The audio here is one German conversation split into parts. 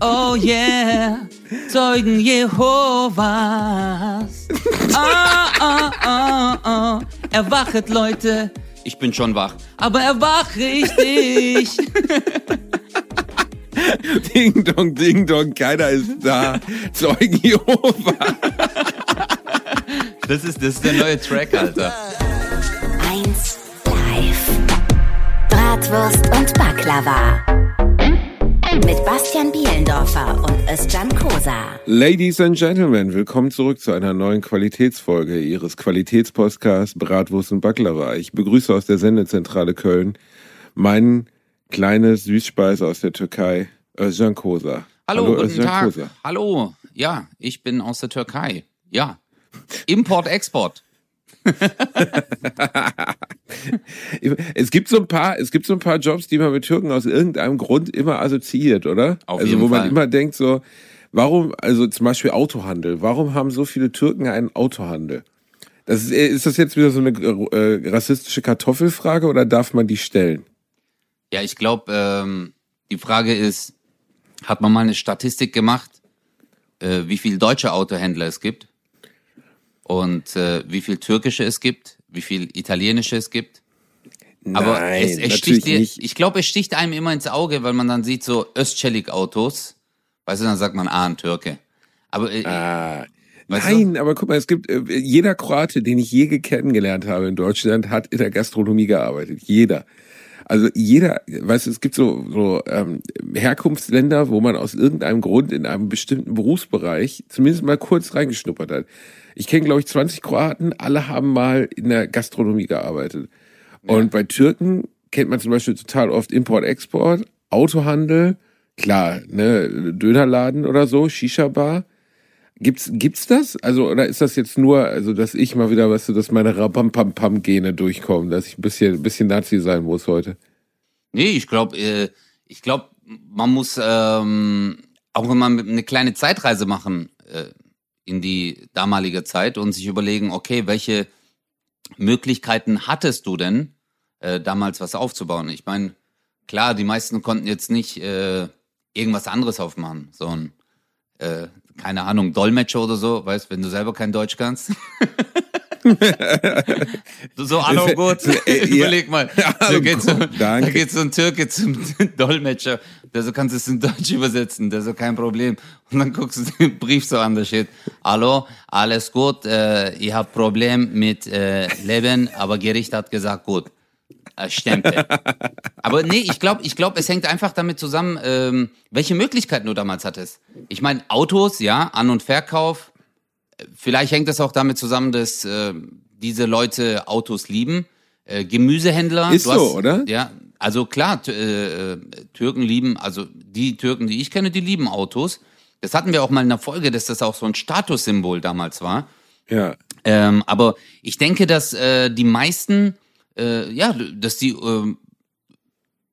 Oh yeah, Zeugen Jehovas. Ah, ah, ah, ah. Erwachet, Leute. Ich bin schon wach, aber erwach richtig. Ding dong, ding dong, keiner ist da. Zeugen Jehova. Das ist, das ist der neue Track, Alter. 1 live. Bratwurst und Baklava. Mit Bastian Bielendorfer und Özcan Kosa. Ladies and Gentlemen, willkommen zurück zu einer neuen Qualitätsfolge Ihres Qualitätspodcasts Bratwurst und Baklava. Ich begrüße aus der Sendezentrale Köln meinen kleine Süßspeise aus der Türkei, Özcan Kosa. Hallo, Hallo guten Özcan Tag. Kosa. Hallo, ja, ich bin aus der Türkei. Ja. Import-Export. Es gibt so ein paar, es gibt so ein paar Jobs, die man mit Türken aus irgendeinem Grund immer assoziiert, oder? Auf also wo man Fall. immer denkt so, warum, also zum Beispiel Autohandel, warum haben so viele Türken einen Autohandel? Das ist, ist das jetzt wieder so eine äh, rassistische Kartoffelfrage oder darf man die stellen? Ja, ich glaube, ähm, die Frage ist, hat man mal eine Statistik gemacht, äh, wie viel deutsche Autohändler es gibt und äh, wie viel türkische es gibt, wie viel italienische es gibt? Aber Nein, es, es natürlich sticht dir, nicht. ich glaube, es sticht einem immer ins Auge, weil man dann sieht so Östchelik-Autos, weißt du, dann sagt man, ah, ein Türke. Aber äh, Ah, Weißt du? nein, aber guck mal, es gibt äh, jeder Kroate, den ich je kennengelernt habe in Deutschland, hat in der Gastronomie gearbeitet. Jeder. Also jeder, weißt du, es gibt so, so ähm, Herkunftsländer, wo man aus irgendeinem Grund in einem bestimmten Berufsbereich zumindest mal kurz reingeschnuppert hat. Ich kenne, glaube ich, 20 Kroaten, alle haben mal in der Gastronomie gearbeitet. Und bei Türken kennt man zum Beispiel total oft Import-Export, Autohandel, klar, ne, Dönerladen oder so, Shisha-Bar. Gibt's, gibt's das? Also, oder ist das jetzt nur, also, dass ich mal wieder, weißt du, dass meine Rapam-Pam-Pam-Gene durchkommen, dass ich ein bisschen, ein bisschen Nazi sein muss heute? Nee, ich glaube, äh, ich glaube, man muss ähm, auch wenn man eine kleine Zeitreise machen äh, in die damalige Zeit und sich überlegen, okay, welche Möglichkeiten hattest du denn äh, damals was aufzubauen? Ich meine, klar, die meisten konnten jetzt nicht äh, irgendwas anderes aufmachen, so ein äh, keine Ahnung, Dolmetscher oder so, weißt, wenn du selber kein Deutsch kannst. Du so, hallo gut, Äh, überleg mal. Da geht, so, da geht so ein Türke zum Dolmetscher, der so kannst es in Deutsch übersetzen, der so kein Problem. Und dann guckst du den Brief so an, da steht, hallo, alles gut, äh, ich habe Problem mit äh, Leben, aber Gericht hat gesagt, gut. Äh, Stempel. Aber nee, ich glaube, ich glaub, es hängt einfach damit zusammen, ähm, welche Möglichkeiten du damals hattest. Ich meine, Autos, ja, An- und Verkauf, Vielleicht hängt das auch damit zusammen, dass äh, diese Leute Autos lieben. Äh, Gemüsehändler. Ist so, oder? Ja, also klar, äh, äh, Türken lieben, also die Türken, die ich kenne, die lieben Autos. Das hatten wir auch mal in der Folge, dass das auch so ein Statussymbol damals war. Ja. Ähm, aber ich denke, dass äh, die meisten, äh, ja, dass die ähm,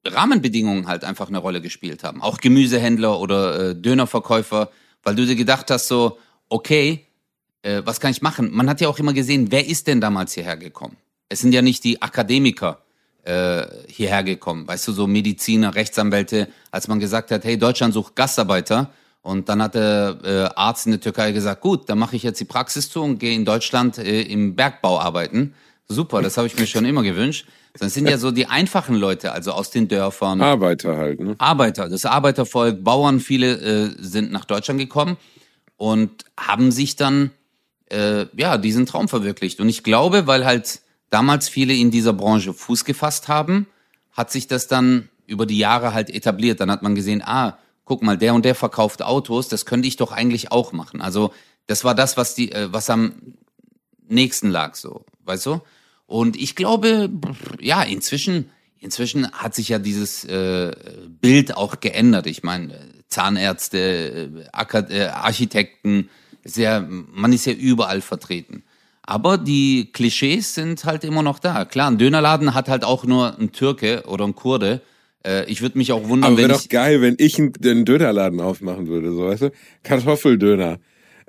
Rahmenbedingungen halt einfach eine Rolle gespielt haben. Auch Gemüsehändler oder äh, Dönerverkäufer, weil du dir gedacht hast, so, okay, äh, was kann ich machen? Man hat ja auch immer gesehen, wer ist denn damals hierher gekommen? Es sind ja nicht die Akademiker äh, hierher gekommen, weißt du, so Mediziner, Rechtsanwälte, als man gesagt hat, hey, Deutschland sucht Gastarbeiter. Und dann hat der äh, Arzt in der Türkei gesagt, gut, dann mache ich jetzt die Praxis zu und gehe in Deutschland äh, im Bergbau arbeiten. Super, das habe ich mir schon immer gewünscht. Das sind ja so die einfachen Leute, also aus den Dörfern. Arbeiter halt, ne? Arbeiter, das Arbeitervolk, Bauern, viele äh, sind nach Deutschland gekommen und haben sich dann äh, ja diesen Traum verwirklicht. Und ich glaube, weil halt damals viele in dieser Branche Fuß gefasst haben, hat sich das dann über die Jahre halt etabliert. Dann hat man gesehen, ah, guck mal, der und der verkauft Autos, das könnte ich doch eigentlich auch machen. Also das war das, was die, äh, was am nächsten lag, so, weißt du? Und ich glaube, ja, inzwischen, inzwischen hat sich ja dieses äh, Bild auch geändert. Ich meine, Zahnärzte, äh, äh, Architekten, ja, man ist ja überall vertreten. Aber die Klischees sind halt immer noch da. Klar, ein Dönerladen hat halt auch nur ein Türke oder ein Kurde. Äh, ich würde mich auch wundern, Aber wenn ich doch geil, wenn ich einen, einen Dönerladen aufmachen würde, so weißt du? Kartoffeldöner.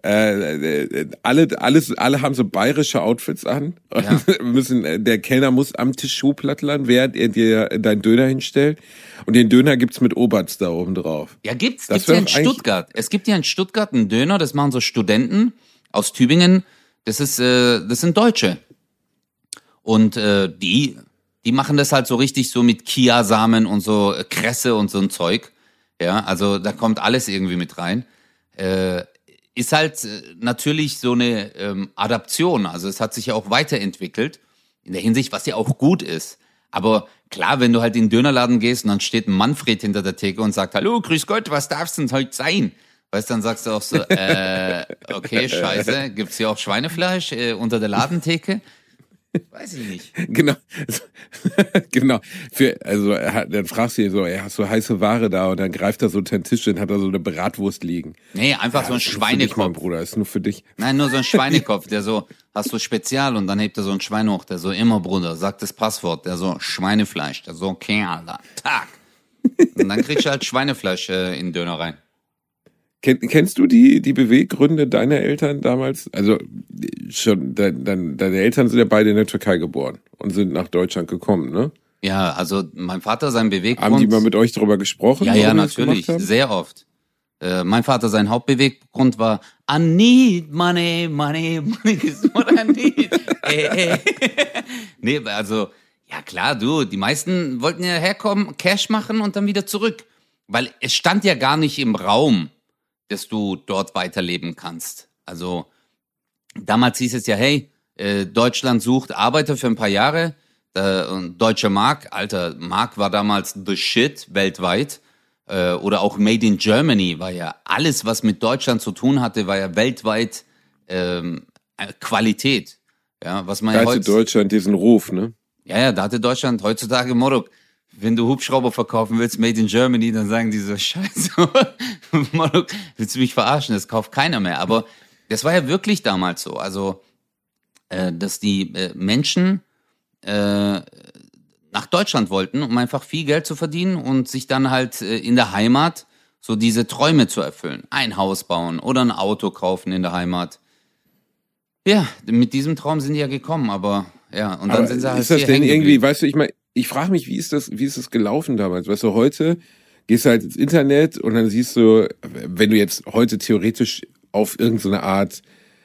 Äh, äh, alle, alles, alle haben so bayerische Outfits an. Ja. müssen, äh, der Kellner muss am Tisch Schuhplattlern, während er dir deinen Döner hinstellt. Und den Döner gibt's mit Oberts da oben drauf. Ja, gibt's, Das gibt's ja in Stuttgart. Es gibt ja in Stuttgart einen Döner, das machen so Studenten aus Tübingen. Das ist, äh, das sind Deutsche. Und äh, die, die machen das halt so richtig so mit Kiasamen und so äh, Kresse und so ein Zeug. Ja, also da kommt alles irgendwie mit rein. Äh, ist halt äh, natürlich so eine ähm, Adaption. Also es hat sich ja auch weiterentwickelt in der Hinsicht, was ja auch gut ist. Aber klar, wenn du halt in den Dönerladen gehst und dann steht ein Manfred hinter der Theke und sagt, hallo, grüß Gott, was darf's denn heute sein? Weißt, dann sagst du auch so, äh, okay, scheiße, gibt's hier auch Schweinefleisch äh, unter der Ladentheke? Weiß ich nicht. Genau. genau. Für, also hat, dann fragst du ihn so, ey, hast du heiße Ware da? Und dann greift er so unter den Tisch und hat da so eine Bratwurst liegen. Nee, einfach so ein für dich, mein Schweinekopf. Bruder, ist nur für dich. Nein, nur so ein Schweinekopf, der so, hast du Spezial und dann hebt er so ein Schwein hoch, der so, immer Bruder, sagt das Passwort, der so, Schweinefleisch, der so, okay, Alter, Tag. Und dann kriegst du halt Schweinefleisch äh, in den Döner rein. Ken, kennst du die, die Beweggründe deiner Eltern damals? Also schon, dein, dein, deine Eltern sind ja beide in der Türkei geboren und sind nach Deutschland gekommen, ne? Ja, also mein Vater, sein Beweggrund. Haben die mal mit euch darüber gesprochen? Ja, ja, natürlich, sehr oft. Äh, mein Vater, sein Hauptbeweggrund war, I need money, money, money is what I need. äh, äh. nee, also, ja klar, du, die meisten wollten ja herkommen, Cash machen und dann wieder zurück. Weil es stand ja gar nicht im Raum, dass du dort weiterleben kannst. Also, damals hieß es ja, hey, äh, Deutschland sucht Arbeiter für ein paar Jahre. Deutsche Mark, alter, Mark war damals the shit weltweit. Äh, oder auch Made in Germany war ja alles, was mit Deutschland zu tun hatte, war ja weltweit ähm, äh, Qualität. Ja, was man Da ja hatte. Deutschland diesen Ruf, ne? Ja, ja, da hatte Deutschland heutzutage Morok. Wenn du Hubschrauber verkaufen willst, made in Germany, dann sagen die so, scheiße, willst du mich verarschen? Das kauft keiner mehr. Aber das war ja wirklich damals so. Also, äh, dass die äh, Menschen äh, nach Deutschland wollten, um einfach viel Geld zu verdienen und sich dann halt äh, in der Heimat so diese Träume zu erfüllen. Ein Haus bauen oder ein Auto kaufen in der Heimat. Ja, mit diesem Traum sind die ja gekommen, aber ja, und dann Aber sind sie halt ist das denn irgendwie, weißt du, ich meine, ich frage mich, wie ist das, wie ist das gelaufen damals? Weißt du, heute gehst du halt ins Internet und dann siehst du, wenn du jetzt heute theoretisch auf irgendeine Art,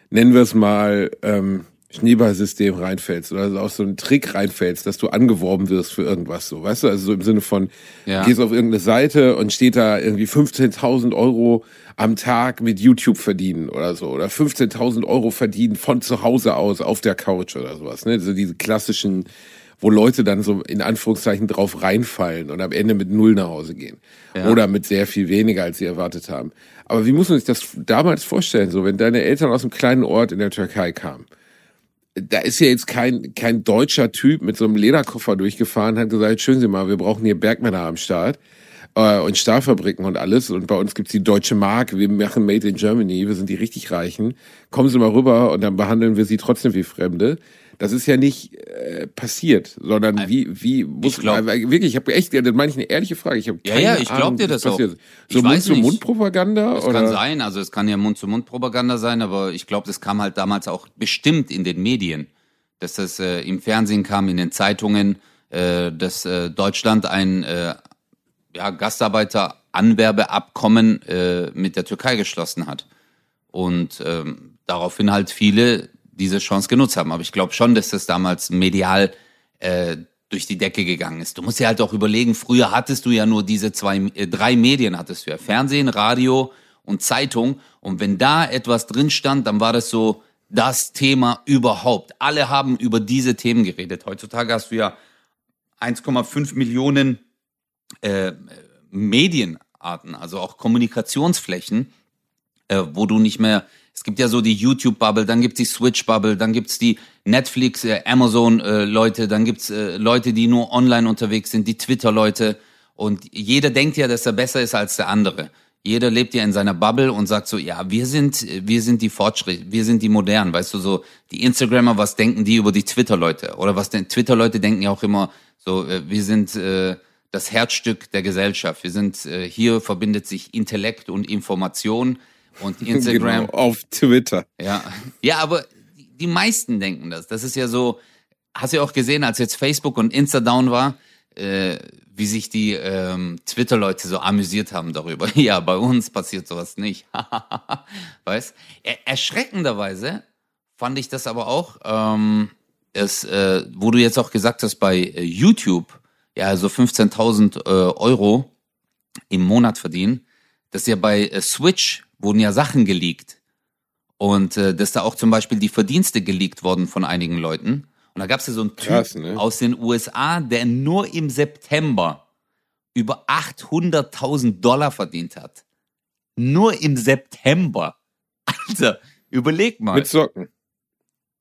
nennen wir es mal, ähm, Schneeballsystem reinfällst oder so auf so einen Trick reinfällst, dass du angeworben wirst für irgendwas so, weißt du? Also so im Sinne von, Ja. gehst auf irgendeine Seite und steht da irgendwie 15.000 Euro am Tag mit YouTube verdienen oder so oder 15.000 Euro verdienen von zu Hause aus auf der Couch oder sowas, ne? So diese klassischen, wo Leute dann so in Anführungszeichen drauf reinfallen und am Ende mit Null nach Hause gehen. Ja. Oder mit sehr viel weniger, als sie erwartet haben. Aber wie muss man sich das damals vorstellen, so wenn deine Eltern aus einem kleinen Ort in der Türkei kamen? da ist ja jetzt kein, kein deutscher Typ mit so einem Lederkoffer durchgefahren, hat gesagt, schön Sie mal, wir brauchen hier Bergmänner am Start äh, und Stahlfabriken und alles. Und bei uns gibt's die deutsche Mark, wir machen Made in Germany, wir sind die richtig Reichen. Kommen Sie mal rüber und dann behandeln wir Sie trotzdem wie Fremde. Das ist ja nicht äh, passiert, sondern wie, wie muss glaub- man, wirklich, ich habe echt, das meine ich eine ehrliche Frage. Ich habe Ja, keine ja, ich glaub Ahnung, dir das auch. passiert. Ich So. Mund-zu-Mund-Propaganda? Das oder? kann sein, also es kann ja Mund-zu-Mund-Propaganda sein, aber ich glaube, das kam halt damals auch bestimmt in den Medien, dass das äh, im Fernsehen kam, in den Zeitungen, äh, dass äh, Deutschland ein äh, ja, Gastarbeiter-Anwerbeabkommen äh, mit der Türkei geschlossen hat. Und ähm, daraufhin halt viele diese Chance genutzt haben. Aber ich glaube schon, dass das damals medial äh, durch die Decke gegangen ist. Du musst ja halt auch überlegen, früher hattest du ja nur diese zwei, äh, drei Medien hattest du ja. Fernsehen, Radio und Zeitung. Und wenn da etwas drin stand, dann war das so das Thema überhaupt. Alle haben über diese Themen geredet. Heutzutage hast du ja 1,5 Millionen äh, Medienarten, also auch Kommunikationsflächen, äh, wo du nicht mehr, es gibt ja so die YouTube-Bubble, dann gibt's die Switch-Bubble, dann gibt's die Netflix, äh, Amazon-Leute, dann gibt's äh, Leute, die nur online unterwegs sind, die Twitter-Leute und jeder denkt ja, dass er besser ist als der andere. Jeder lebt ja in seiner Bubble und sagt so, ja, wir sind, wir sind die Fortschritt, wir sind die modernen, weißt du, so, die Instagrammer, was denken die über die Twitter-Leute? Oder was denn, Twitter-Leute denken ja auch immer so, äh, wir sind, äh, das Herzstück der Gesellschaft. Wir sind, äh, hier verbindet sich Intellekt und Information Und Instagram. Genau, auf Twitter. Ja. Ja, aber die meisten denken das. Das ist ja so, hast du ja auch gesehen, als jetzt Facebook und Insta down war, äh, wie sich die ähm, Twitter-Leute so amüsiert haben darüber. Ja, bei uns passiert sowas nicht. weißt? Er erschreckenderweise fand ich das aber auch, ähm, es, äh, wo du jetzt auch gesagt hast, bei äh, YouTube, ja, so 15.000 äh, Euro im Monat verdienen, dass ja bei äh, Switch wurden ja Sachen geleakt. Und äh, dass da auch zum Beispiel die Verdienste geleakt worden von einigen Leuten. Und da gab es ja so einen Typ Krass, ne? aus den USA, der nur im September über 800.000 Dollar verdient hat. Nur im September. Alter, überleg mal. Mit Socken.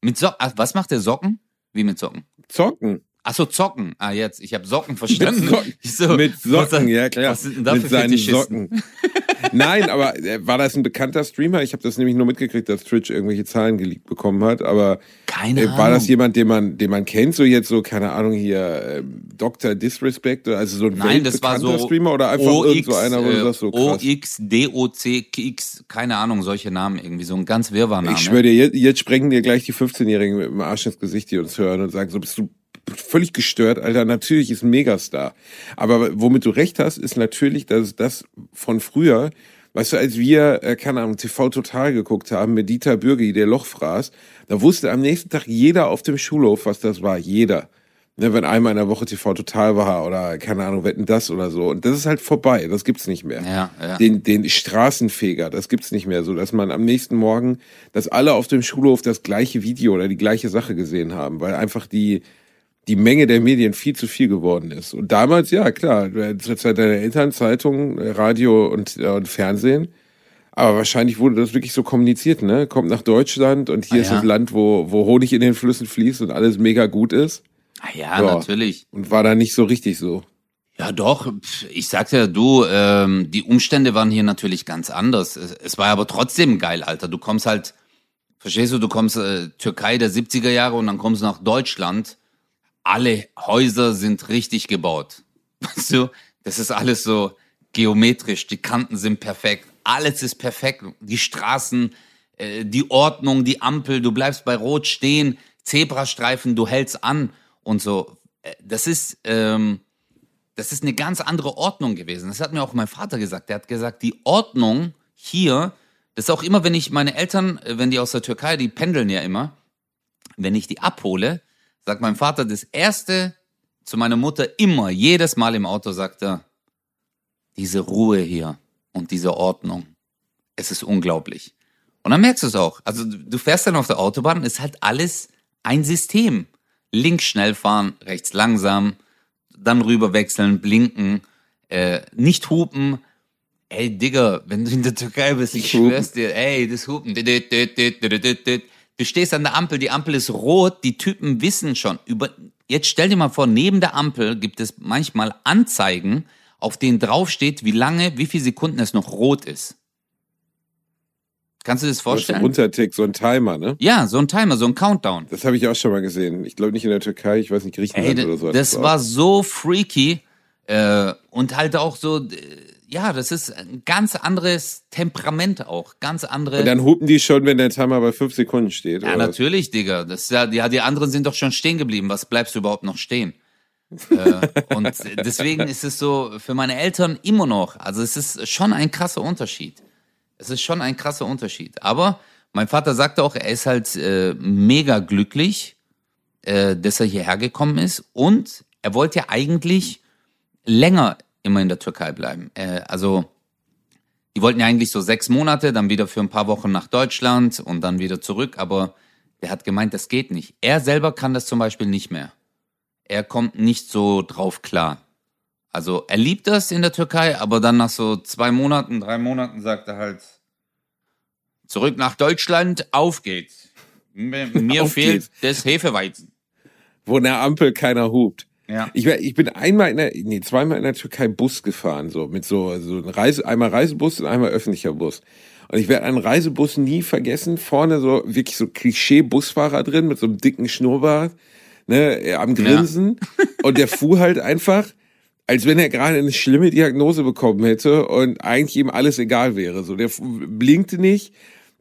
Mit Socken. Ach, was macht der Socken? Wie mit Socken? Zocken. Ach so, Zocken. Ah, jetzt. Ich habe Socken verstanden. Mit Socken, Ich so, mit was- Socken ja klar. Was sind denn da mit seinen? Socken. Nein, aber äh, war das ein bekannter Streamer? Ich habe das nämlich nur mitgekriegt, dass Twitch irgendwelche Zahlen geleakt bekommen hat. Aber Keine äh, Ahnung. war das jemand, den man, den man kennt? So jetzt so keine Ahnung hier ähm, Dr. Disrespect, oder also so ein Nein, das war so Streamer oder einfach irgend so einer, wo du äh, sagst so krass. OX, DOC, KX, keine Ahnung, solche Namen irgendwie, so ein ganz Wirrwarr-Name. Ich schwöre dir, jetzt, jetzt sprengen dir gleich die 15-Jährigen mit dem Arsch ins Gesicht, die uns hören und sagen, so bist du völlig gestört, Alter. Natürlich ist ein Megastar. Aber womit du recht hast, ist natürlich, dass das von früher, weißt du, als wir, äh, keine Ahnung, TV Total geguckt haben mit Dieter Bürgi, der Loch fraß, da wusste am nächsten Tag jeder auf dem Schulhof, was das war. Jeder. Ne, wenn einmal in der Woche TV Total war oder keine Ahnung, wetten das oder so. Und das ist halt vorbei. Das gibt's nicht mehr Ja, ja. den, den Straßenfeger, das gibt's nicht mehr so, dass man am nächsten Morgen, dass alle auf dem Schulhof das gleiche Video oder die gleiche Sache gesehen haben, weil einfach die, die Menge der Medien viel zu viel geworden ist. Und damals, ja, klar, zur Zeit deiner Eltern, Zeitung, Radio und, äh, und Fernsehen. Aber wahrscheinlich wurde das wirklich so kommuniziert, ne? Kommt nach Deutschland und hier Ah, ist ja. das Land, wo, wo Honig in den Flüssen fließt und alles mega gut ist. Ah, ja, Ja. natürlich. Und war da nicht so richtig so. Ja, doch. Ich sagte ja, du, ähm, die Umstände waren hier natürlich ganz anders. Es, es war aber trotzdem geil, Alter. Du kommst halt, verstehst du, du kommst äh, Türkei der 70er Jahre und dann kommst du nach Deutschland. Alle Häuser sind richtig gebaut. Weißt du, das ist alles so geometrisch, die Kanten sind perfekt, alles ist perfekt. Die Straßen, äh, die Ordnung, die Ampel, du bleibst bei Rot stehen, Zebrastreifen, du hältst an und so. Äh, Das ist, ähm, das ist eine ganz andere Ordnung gewesen. Das hat mir auch mein Vater gesagt. Der hat gesagt, die Ordnung hier, das ist auch immer, wenn ich meine Eltern, äh, wenn die aus der Türkei, die pendeln ja immer, wenn ich die abhole, sagt mein Vater das erste zu meiner Mutter immer, jedes Mal im Auto sagt er, diese Ruhe hier und diese Ordnung, es ist unglaublich. Und dann merkst du es auch. Also du fährst dann auf der Autobahn, ist halt alles ein System. Links schnell fahren, rechts langsam, dann rüber wechseln, blinken, äh, nicht hupen. Ey, Digga, wenn du in der Türkei bist, ich schwör's dir, ey, das Hupen. Du stehst an der Ampel, die Ampel ist rot, die Typen wissen schon über, jetzt stell dir mal vor, neben der Ampel gibt es manchmal Anzeigen, auf denen draufsteht, wie lange, wie viele Sekunden es noch rot ist. Kannst du dir das vorstellen? Untertick, so ein Timer, ne? Ja, so ein Timer, so ein Countdown. Das habe ich auch schon mal gesehen. Ich glaube nicht in der Türkei, ich weiß nicht, Griechenland Ey, oder so. das war so freaky äh, und halt auch so, ja, das ist ein ganz anderes Temperament auch, ganz andere. Und dann hupen die schon, wenn der Timer bei fünf Sekunden steht. ja, oder was? natürlich, Digga. Das ist ja, ja, die anderen sind doch schon stehen geblieben. Was bleibst du überhaupt noch stehen? äh, und deswegen ist es so für meine Eltern immer noch. Also es ist schon ein krasser Unterschied. Es ist schon ein krasser Unterschied. Aber mein Vater sagte auch, er ist halt äh, mega glücklich, äh, dass er hierher gekommen ist. Und er wollte ja eigentlich länger immer in der Türkei bleiben. Äh, also die wollten ja eigentlich so sechs Monate, dann wieder für ein paar Wochen nach Deutschland und dann wieder zurück. Aber der hat gemeint, das geht nicht. Er selber kann das zum Beispiel nicht mehr. Er kommt nicht so drauf klar. Also er liebt das in der Türkei, aber dann nach so zwei Monaten, drei Monaten sagt er halt, zurück nach Deutschland, auf geht's. Mir, Auf fehlt geht's. das Hefeweizen. Wo in der Ampel keiner hupt. Ja. Ich, ich bin einmal in der, nee, zweimal in der Türkei Bus gefahren, so mit so, so ein Reise, einmal Reisebus und einmal öffentlicher Bus. Und ich werde einen Reisebus nie vergessen. Vorne so wirklich so Klischee-Busfahrer drin mit so einem dicken Schnurrbart, ne, äh, am Grinsen. Und der fuhr halt einfach, als wenn er gerade eine schlimme Diagnose bekommen hätte und eigentlich ihm alles egal wäre. So, der blinkte nicht,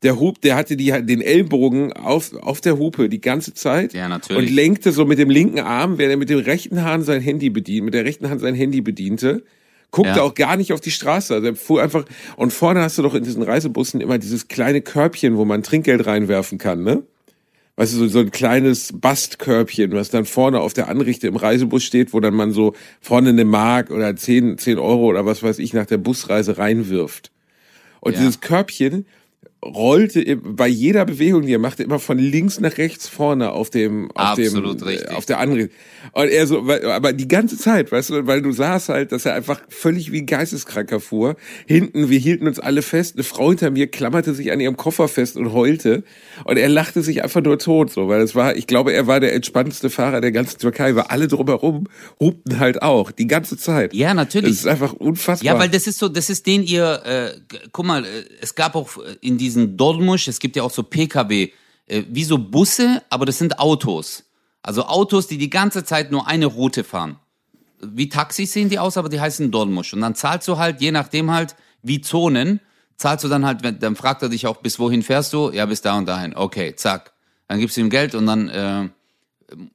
der Hub, der hatte die, den Ellbogen auf, auf der Hupe die ganze Zeit. Ja, natürlich. Und lenkte so mit dem linken Arm, während er mit dem rechten Hand sein Handy bedient, mit der rechten Hand sein Handy bediente. Guckte Ja. auch gar nicht auf die Straße. Also er fuhr einfach, und vorne hast du doch in diesen Reisebussen immer dieses kleine Körbchen, wo man Trinkgeld reinwerfen kann, ne? Weißt du, so, so ein kleines Bastkörbchen, was dann vorne auf der Anrichte im Reisebus steht, wo dann man so vorne eine Mark oder 10, 10 Euro oder was weiß ich nach der Busreise reinwirft. Und Ja. dieses Körbchen rollte bei jeder Bewegung, die er machte, immer von links nach rechts vorne auf dem, auf Absolut dem, richtig. äh, auf der Anrichte. Und er so, aber die ganze Zeit, weißt du, weil du sahst halt, dass er einfach völlig wie ein Geisteskranker fuhr. Hinten, wir hielten uns alle fest, eine Frau hinter mir klammerte sich an ihrem Koffer fest und heulte. Und er lachte sich einfach nur tot, so, weil es war, ich glaube, er war der entspannteste Fahrer der ganzen Türkei, weil alle drumherum hupten halt auch, die ganze Zeit. Ja, natürlich. Das ist einfach unfassbar. Ja, weil das ist so, das ist den ihr, äh, guck mal, äh, es gab auch äh, in diesen Dolmusch, es gibt ja auch so PKW, äh, wie so Busse, aber das sind Autos. Also Autos, die die ganze Zeit nur eine Route fahren. Wie Taxis sehen die aus, aber die heißen Dolmusch. Und dann zahlst du halt, je nachdem halt, wie Zonen, zahlst du dann halt, wenn- dann fragt er dich auch, bis wohin fährst du? Ja, bis da und dahin. Okay, zack. Dann gibst du ihm Geld und dann äh,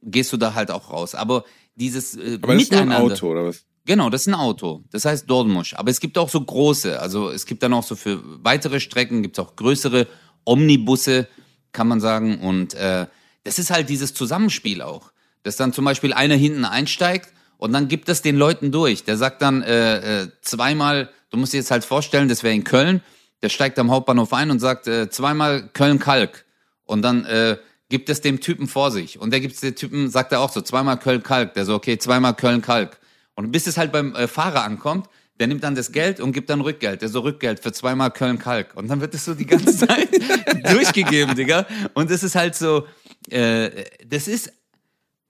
gehst du da halt auch raus. Aber dieses äh, aber das ist nur ein Miteinander. Auto, oder was? Genau, das ist ein Auto. Das heißt Dolmusch. Aber es gibt auch so große. Also es gibt dann auch so für weitere Strecken, gibt es auch größere Omnibusse, kann man sagen. Und äh, das ist halt dieses Zusammenspiel auch. Dass dann zum Beispiel einer hinten einsteigt und dann gibt es den Leuten durch. Der sagt dann äh, äh, zweimal, du musst dir jetzt halt vorstellen, das wäre in Köln, der steigt am Hauptbahnhof ein und sagt äh, zweimal Köln-Kalk. Und dann äh, gibt es dem Typen vor sich. Und der gibt es dem Typen, sagt er auch so, zweimal Köln-Kalk. Der so, okay, zweimal Köln-Kalk. Und bis es halt beim äh, Fahrer ankommt, der nimmt dann das Geld und gibt dann Rückgeld. Der so Rückgeld für zweimal Köln-Kalk. Und dann wird es so die ganze Zeit durchgegeben, Digga. Und es ist halt so, äh, das ist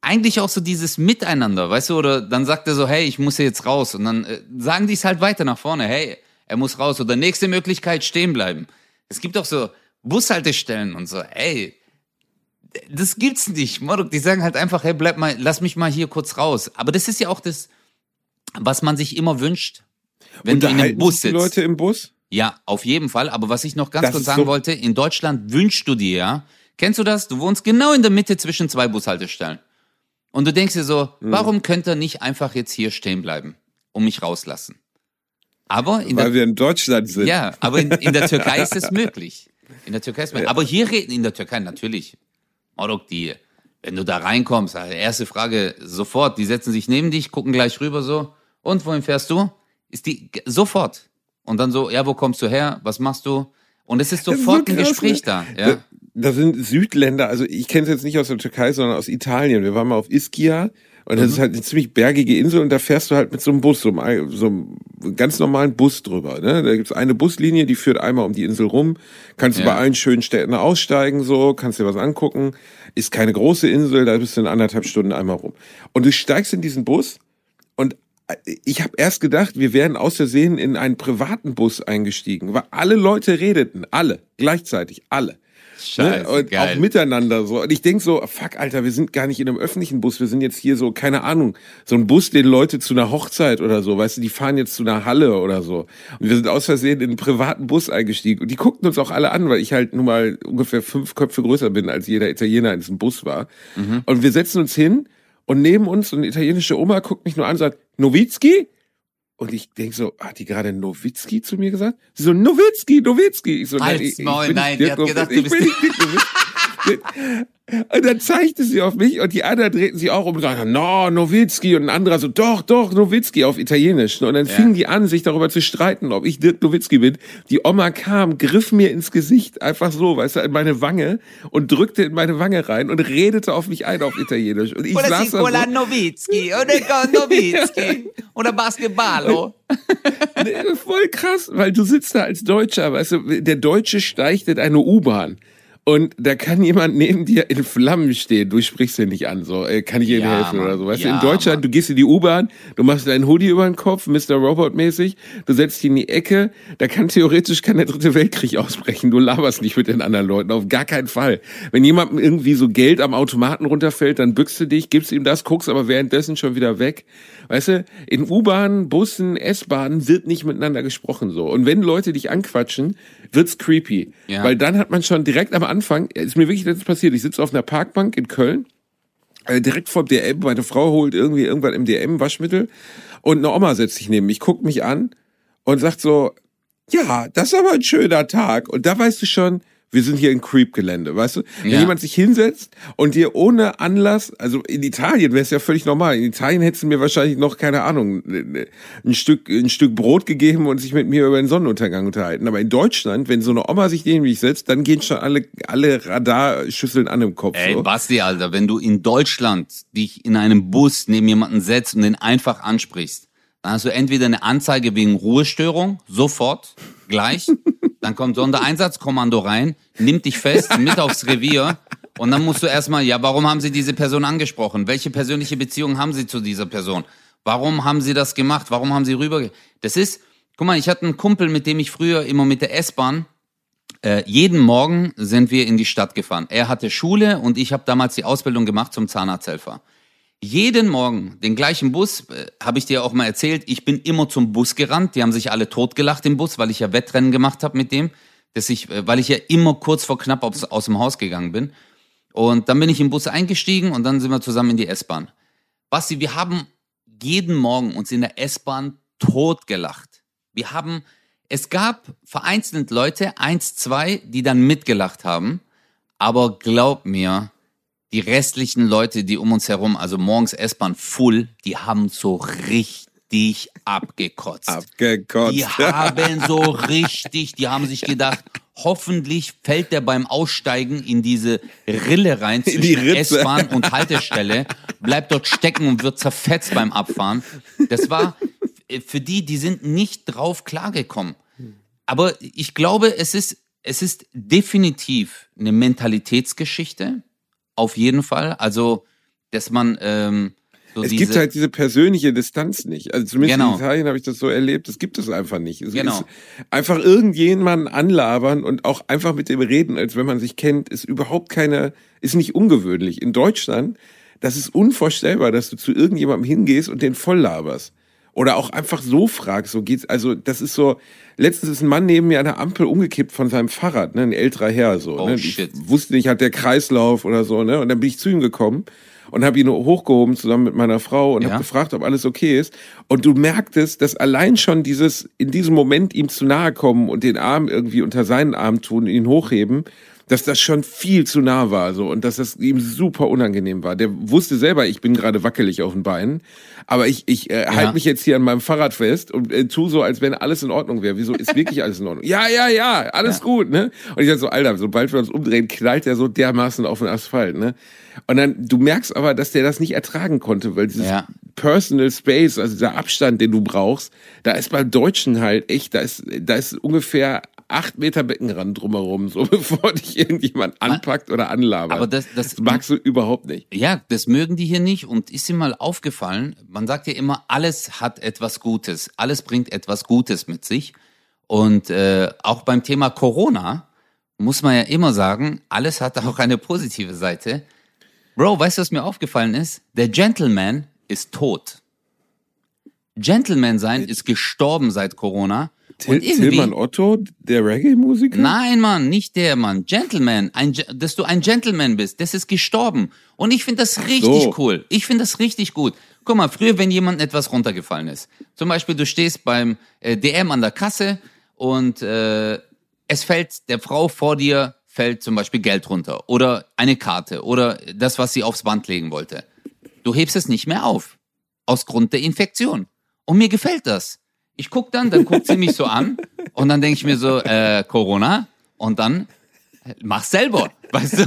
eigentlich auch so dieses Miteinander, weißt du, oder dann sagt er so, hey, ich muss hier jetzt raus. Und dann äh, sagen die es halt weiter nach vorne, hey, er muss raus. Oder nächste Möglichkeit, stehen bleiben. Es gibt auch so Bushaltestellen und so, ey, das gibt's nicht. Die sagen halt einfach, hey, bleib mal, lass mich mal hier kurz raus. Aber das ist ja auch das, was man sich immer wünscht, wenn du in einem Bus sich die sitzt. Leute im Bus? Ja, auf jeden Fall. Aber was ich noch ganz Das kurz sagen so- wollte, in Deutschland wünschst du dir, ja, kennst du das? Du wohnst genau in der Mitte zwischen zwei Bushaltestellen. Und du denkst dir so, Mhm. warum könnte er nicht einfach jetzt hier stehen bleiben und mich rauslassen? Aber in Weil der, wir in Deutschland sind. ja, aber in, in der Türkei ist es möglich. In der Türkei ist es möglich. Aber hier reden in der Türkei natürlich. Morok, die, wenn du da reinkommst, also erste Frage sofort, die setzen sich neben dich, gucken gleich rüber so. Und wohin fährst du? Ist die sofort. Und dann so, ja, wo kommst du her? Was machst du? Und es ist sofort so ein krass, Gespräch ne? da. Ja. Da sind Südländer, also ich kenne es jetzt nicht aus der Türkei, sondern aus Italien. Wir waren mal auf Ischia und das ist halt eine ziemlich bergige Insel und da fährst du halt mit so einem Bus, so einem, so einem ganz normalen Bus drüber. Ne? Da gibt's eine Buslinie, die führt einmal um die Insel rum. Kannst du Ja. bei allen schönen Städten aussteigen, so, kannst dir was angucken. Ist keine große Insel, da bist du in anderthalb Stunden einmal rum. Und du steigst in diesen Bus ich habe erst gedacht, wir wären aus Versehen in einen privaten Bus eingestiegen, weil alle Leute redeten, alle, gleichzeitig, alle. Scheiße, ne? Und geil. auch miteinander so. Und ich denk so, fuck, Alter, wir sind gar nicht in einem öffentlichen Bus, wir sind jetzt hier so, keine Ahnung, so ein Bus, den Leute zu einer Hochzeit oder so, weißt du, die fahren jetzt zu einer Halle oder so. Und wir sind aus Versehen in einen privaten Bus eingestiegen. Und die guckten uns auch alle an, weil ich halt nun mal ungefähr fünf Köpfe größer bin, als jeder Italiener in diesem Bus war. Mhm. Und wir setzen uns hin und neben uns so eine italienische Oma guckt mich nur an und sagt, Nowitzki? Und ich denk so, hat die gerade Nowitzki zu mir gesagt? Sie so, Nowitzki, Nowitzki. Ich so, Halt's ich, ich Maul, bin nein, die hat gedacht, du ich bist nicht. Und dann zeigte sie auf mich und die anderen drehten sich auch um und sagten, no, Nowitzki. Und ein anderer so, doch, doch, Nowitzki auf Italienisch. Und dann fingen die an, sich darüber zu streiten, ob ich Dirk Nowitzki bin. Die Oma kam, griff mir ins Gesicht, einfach so, weißt du, in meine Wange und drückte in meine Wange rein und redete auf mich ein auf Italienisch. Und ich Oder saß si da so, Nowitzki, oder con Nowitzki, oder Basketballo. Voll krass, weil du sitzt da als Deutscher, weißt du, der Deutsche steigt in eine U-Bahn Und da kann jemand neben dir in Flammen stehen. Du sprichst ja nicht an, so, äh, kann ich dir Ja, helfen Mann. oder so. Weißt Ja, du, in Deutschland, Mann. du gehst in die U-Bahn, du machst deinen Hoodie über den Kopf, Mr. Robot-mäßig, du setzt dich in die Ecke, da kann theoretisch kann der dritte Weltkrieg ausbrechen. Du laberst nicht mit den anderen Leuten, auf gar keinen Fall. Wenn jemandem irgendwie so Geld am Automaten runterfällt, dann bückst du dich, gibst ihm das, guckst aber währenddessen schon wieder weg. Weißt du, in U-Bahnen, Bussen, S-Bahnen wird nicht miteinander gesprochen so. Und wenn Leute dich anquatschen, wird's creepy. Ja. Weil dann hat man schon direkt am Anfang, ist mir wirklich letztens passiert, ich sitze auf einer Parkbank in Köln, äh, direkt vor dem DM, meine Frau holt irgendwie irgendwann im DM Waschmittel und eine Oma setzt sich neben mich, guckt mich an und sagt so, ja, das ist aber ein schöner Tag. Und da weißt du schon, wir sind hier in Creep-Gelände, weißt du? Wenn Ja. jemand sich hinsetzt und dir ohne Anlass, also in Italien wäre es ja völlig normal. In Italien hättest du mir wahrscheinlich noch, keine Ahnung, ein Stück, ein Stück Brot gegeben und sich mit mir über den Sonnenuntergang unterhalten. Aber in Deutschland, wenn so eine Oma sich neben mich setzt, dann gehen schon alle, alle Radarschüsseln an im Kopf. Ey, so. Basti, Alter, wenn du in Deutschland dich in einem Bus neben jemanden setzt und den einfach ansprichst, dann hast du entweder eine Anzeige wegen Ruhestörung, sofort, gleich, dann kommt Sondereinsatzkommando rein, nimmt dich fest, mit aufs Revier und dann musst du erstmal, ja, warum haben sie diese Person angesprochen? Welche persönliche Beziehung haben sie zu dieser Person? Warum haben sie das gemacht? Warum haben sie rüber... Das ist, guck mal, ich hatte einen Kumpel, mit dem ich früher immer mit der S-Bahn äh, jeden Morgen sind wir in die Stadt gefahren. Er hatte Schule und ich habe damals die Ausbildung gemacht zum Zahnarzthelfer. Jeden Morgen den gleichen Bus, äh, habe ich dir auch mal erzählt, ich bin immer zum Bus gerannt. Die haben sich alle totgelacht im Bus, weil ich ja Wettrennen gemacht habe mit dem, dass ich, äh, weil ich ja immer kurz vor knapp aus, aus dem Haus gegangen bin. Und dann bin ich im Bus eingestiegen und dann sind wir zusammen in die S-Bahn. Basti, wir haben jeden Morgen uns in der S-Bahn totgelacht. Wir haben, es gab vereinzelt Leute, eins, zwei, die dann mitgelacht haben. Aber glaub mir, die restlichen Leute, die um uns herum, also morgens S-Bahn full, die haben so richtig abgekotzt. Abgekotzt. Die haben so richtig, die haben sich gedacht, hoffentlich fällt der beim Aussteigen in diese Rille rein In die zwischen. S-Bahn und Haltestelle, bleibt dort stecken und wird zerfetzt beim Abfahren. Das war für die, die sind nicht drauf klargekommen. Aber ich glaube, es ist, es ist definitiv eine Mentalitätsgeschichte. Auf jeden Fall. Also, dass man ähm, so Es diese, gibt halt diese persönliche Distanz nicht. Also zumindest Genau. in Italien habe ich das so erlebt. Das gibt es einfach nicht. Es Genau. ist einfach irgendjemanden anlabern und auch einfach mit dem reden, als wenn man sich kennt, ist überhaupt keine, ist nicht ungewöhnlich. In Deutschland, das ist unvorstellbar, dass du zu irgendjemandem hingehst und den voll laberst. Oder auch einfach so fragst, so geht's, also das ist so, letztens ist ein Mann neben mir an der Ampel umgekippt von seinem Fahrrad, ne, ein älterer Herr, so, Oh, ne. shit. Ich wusste nicht, hat der Kreislauf oder so, ne, und dann bin ich zu ihm gekommen und habe ihn hochgehoben zusammen mit meiner Frau und Ja. habe gefragt, ob alles okay ist. Und du merktest, dass allein schon dieses, in diesem Moment ihm zu nahe kommen und den Arm irgendwie unter seinen Arm tun, ihn hochheben, dass das schon viel zu nah war, so, und dass das ihm super unangenehm war. Der wusste selber, ich bin gerade wackelig auf den Beinen, aber ich, ich äh, Ja. halte mich jetzt hier an meinem Fahrrad fest und äh, tu so, als wenn alles in Ordnung wäre. Wieso ist wirklich alles in Ordnung? Ja, ja, ja, alles gut, ne? Und ich dachte so, Alter, sobald wir uns umdrehen, knallt der so dermaßen auf den Asphalt, ne? Und dann, du merkst aber, dass der das nicht ertragen konnte, weil dieses Ja. Personal Space, also dieser Abstand, den du brauchst, da ist beim Deutschen halt echt, da ist, da ist ungefähr acht Meter Beckenrand drumherum, so bevor dich irgendjemand anpackt oder anlabert. Aber das- das- magst du überhaupt nicht. Ja, das mögen die hier nicht und ist ihm mal aufgefallen, man sagt ja immer, alles hat etwas Gutes, alles bringt etwas Gutes mit sich. Und äh, auch beim Thema Corona muss man ja immer sagen, alles hat auch eine positive Seite. Bro, weißt du, was mir aufgefallen ist? Der Gentleman ist tot. Gentleman sein ist gestorben seit Corona. Til Tillmann Otto, der Reggae-Musiker? Nein, Mann, nicht der Mann. Gentleman. Ein, dass du ein Gentleman bist, das ist gestorben. Und ich finde das richtig so. cool. Ich finde das richtig gut. Guck mal, früher, wenn jemand etwas runtergefallen ist. Zum Beispiel, du stehst beim äh, DM an der Kasse und äh, es fällt der Frau vor dir, fällt zum Beispiel Geld runter oder eine Karte oder das, was sie aufs Band legen wollte. Du hebst es nicht mehr auf. Aus Grund der Infektion. Und mir gefällt das. Ich guck dann, dann guckt sie mich so an und dann denke ich mir so, äh, Corona und dann äh, mach selber, weißt du?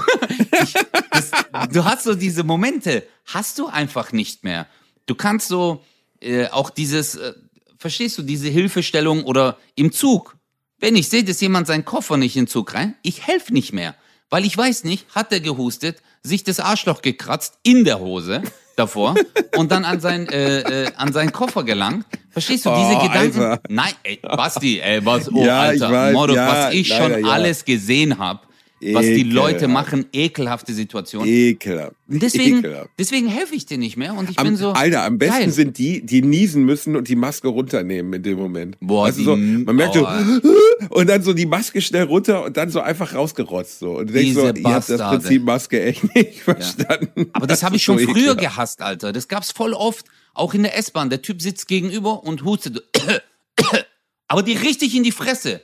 Ich, das, du hast so diese Momente, hast du einfach nicht mehr. Du kannst so äh, auch dieses, äh, verstehst du, diese Hilfestellung oder im Zug. Wenn ich sehe, dass jemand seinen Koffer nicht in den Zug rein, ich helfe nicht mehr. Weil ich weiß nicht, hat der gehustet, sich das Arschloch gekratzt in der Hose davor und dann an sein äh, äh, an seinen Koffer gelangt. Verstehst du diese Oh, Gedanken? Alter. Nein, ey, Basti, ey, was oh Ja, ich Alter, weiß, Mordok, ja, was ich schon leider, ja. alles gesehen habe, was die. Leute machen, ekelhafte Situationen. Ekelhaft. Deswegen, Ekelhaft. deswegen helfe ich dir nicht mehr und ich Am, bin so. Alter, am besten geil. sind die, die niesen müssen und die Maske runternehmen in dem Moment. Boah, die- so, man merkt oh. so, und dann so die Maske schnell runter und dann so einfach rausgerotzt. So. Und du denkst so, ihr habt das. Prinzip Maske echt nicht verstanden. Aber das habe ich schon so früher ekelhaft. gehasst, Alter. Das gab's voll oft, auch in der S-Bahn. Der Typ sitzt gegenüber und hustet. Aber die richtig in die Fresse.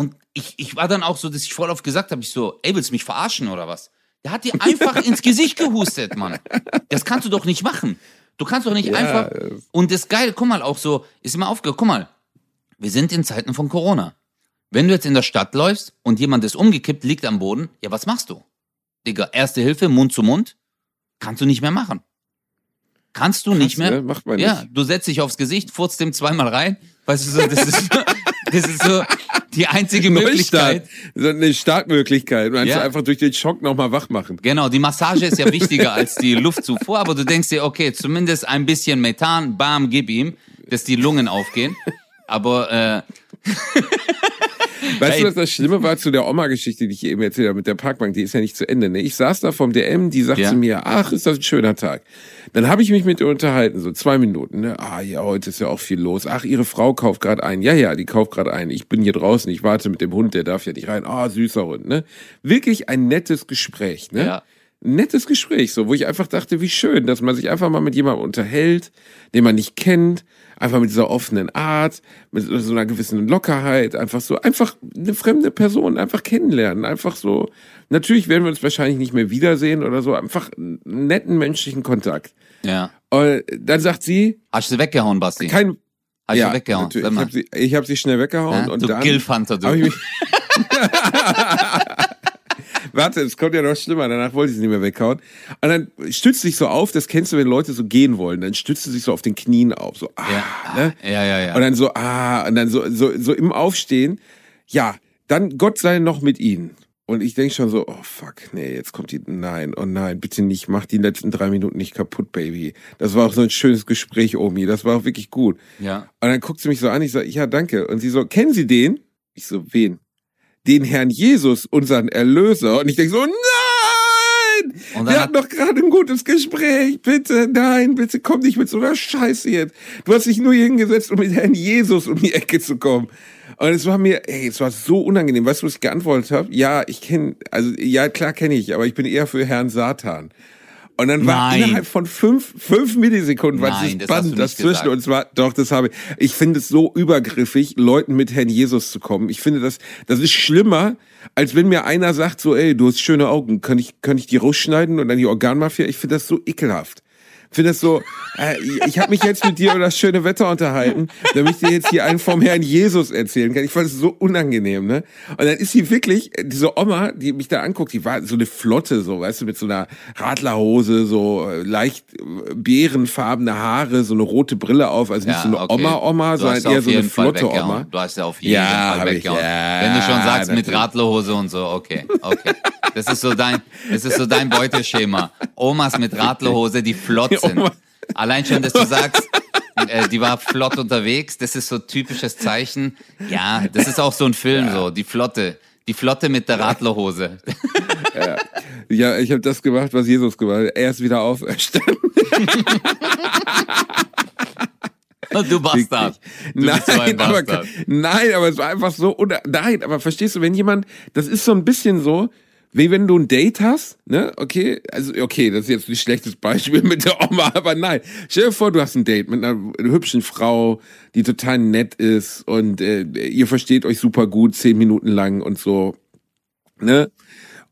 Und ich, ich war dann auch so, dass ich voll oft gesagt habe, ich so, ey, willst du mich verarschen oder was? Der hat dir einfach ins Gesicht gehustet, Mann. Das kannst du doch nicht machen. Du kannst doch nicht Ja, einfach. Und das Geile, guck mal, auch so, ist mir aufgehört, guck mal, wir sind in Zeiten von Corona. Wenn du jetzt in der Stadt läufst und jemand ist umgekippt, liegt am Boden, ja, was machst du? Digga, erste Hilfe, Mund zu Mund, kannst du nicht mehr machen. Kannst du nicht mehr. ne? Macht man Ja, nicht. du setzt dich aufs Gesicht, furzt dem zweimal rein. Weißt du so, das ist, das ist so die einzige. Möglichkeit. So eine Startmöglichkeit. Man Ja. einfach durch den Schock nochmal wach machen. Genau, die Massage ist ja wichtiger als die Luftzufuhr, aber du denkst dir, okay, zumindest ein bisschen Methan, bam, gib ihm, dass die Lungen aufgehen. Aber äh, Weißt Ey. du, was das Schlimme war zu der Oma-Geschichte, die ich eben erzählt habe mit der Parkbank? Die ist ja nicht zu Ende. Ne? Ich saß da vom DM, die sagt Ja. zu mir, ach, ist das ein schöner Tag. Dann habe ich mich mit ihr unterhalten, so zwei Minuten. Ne? Ah ja, heute ist ja auch viel los. Ach, ihre Frau kauft gerade ein. Ja, ja, die kauft gerade ein. Ich bin hier draußen, ich warte mit dem Hund, der darf ja nicht rein. Ah, süßer Hund. Ne? Wirklich ein nettes Gespräch. Ne? Ja. Ein nettes Gespräch, so, wo ich einfach dachte, wie schön, dass man sich einfach mal mit jemandem unterhält, den man nicht kennt, einfach mit dieser offenen Art, mit so einer gewissen Lockerheit, einfach so, einfach eine fremde Person einfach kennenlernen, einfach so. Natürlich werden wir uns wahrscheinlich nicht mehr wiedersehen oder so, einfach einen netten menschlichen Kontakt. ja. Und dann sagt sie, Hast du sie weggehauen, Basti? kein, Hast du ja, sie weggehauen? ich habe sie, ich hab sie schnell weggehauen Ja, und du dann Gilfhunter, du. hab ich mich Warte, es kommt ja noch schlimmer. Danach wollte ich sie nicht mehr weghauen. Und dann stützt sich so auf, das kennst du, wenn Leute so gehen wollen, dann stützt sie sich so auf den Knien auf, so ah, Ja. ne? Ja, ja, ja. Und dann so ah, und dann so so so im Aufstehen, ja, dann Gott sei noch mit ihnen. Und ich denk schon so, oh fuck, nee, jetzt kommt die, nein, oh nein, bitte nicht, mach die letzten drei Minuten nicht kaputt, Baby. Das war auch so ein schönes Gespräch, Omi, das war auch wirklich gut. ja. Und dann guckt sie mich so an, ich sage, ja, danke. Und sie so, kennen Sie den? Ich so, wen? Den Herrn Jesus, unseren Erlöser. Und ich denke so, nein! Und Wir hat- hatten doch gerade ein gutes Gespräch. Bitte, nein, bitte komm nicht mit so einer Scheiße jetzt. Du hast dich nur hier hingesetzt, um mit Herrn Jesus um die Ecke zu kommen. Und es war mir, ey, es war so unangenehm. Weißt du, was ich geantwortet habe? Ja, ich kenne, also ja, klar kenne ich, aber ich bin eher für Herrn Satan. Und dann war Nein. innerhalb von fünf, fünf Millisekunden, war Nein, dieses Band das nicht zwischen gesagt. uns war, doch, das habe ich. Ich finde es so übergriffig, Leuten mit Herrn Jesus zu kommen. Ich finde das, das ist schlimmer, als wenn mir einer sagt so, ey, du hast schöne Augen, kann ich, kann ich die rausschneiden und dann die Organmafia? Ich finde das so ekelhaft. Ich finde das so, äh, ich habe mich jetzt mit dir über das schöne Wetter unterhalten, damit ich dir jetzt hier einen vom Herrn Jesus erzählen kann. Ich fand es so unangenehm, ne? Und dann ist sie wirklich, äh, diese Oma, die mich da anguckt, die war so eine Flotte, so, weißt du, mit so einer Radlerhose, so äh, leicht äh, beerenfarbene Haare, so eine rote Brille auf, also nicht Ja, so eine okay. Oma-Oma, hast sondern eher so eine Fall flotte weggehauen. Oma. Du hast ja auf jeden Ja, Fall weggehauen. ja, Wenn du schon sagst, mit. Radlerhose und so, okay, okay. Das ist so dein, das ist so dein Beuteschema. Omas mit Radlerhose, die flott sind. Oma. Allein schon, dass du sagst, äh, die war flott unterwegs, das ist so typisches Zeichen. Ja, das ist auch so ein Film so, die Flotte. Die Flotte mit der Radlerhose. Ja, ich habe das gemacht, was Jesus gemacht hat. Er ist wieder auferstanden. Du Bastard. Du nein, so ein aber, Bastard. nein, aber es war einfach so, oder, nein, aber verstehst du, wenn jemand, das ist so ein bisschen so, wie wenn du ein Date hast, ne, okay, also, okay, das ist jetzt ein schlechtes Beispiel mit der Oma, aber nein, stell dir vor, du hast ein Date mit einer hübschen Frau, die total nett ist und äh, ihr versteht euch super gut, zehn Minuten lang und so, ne,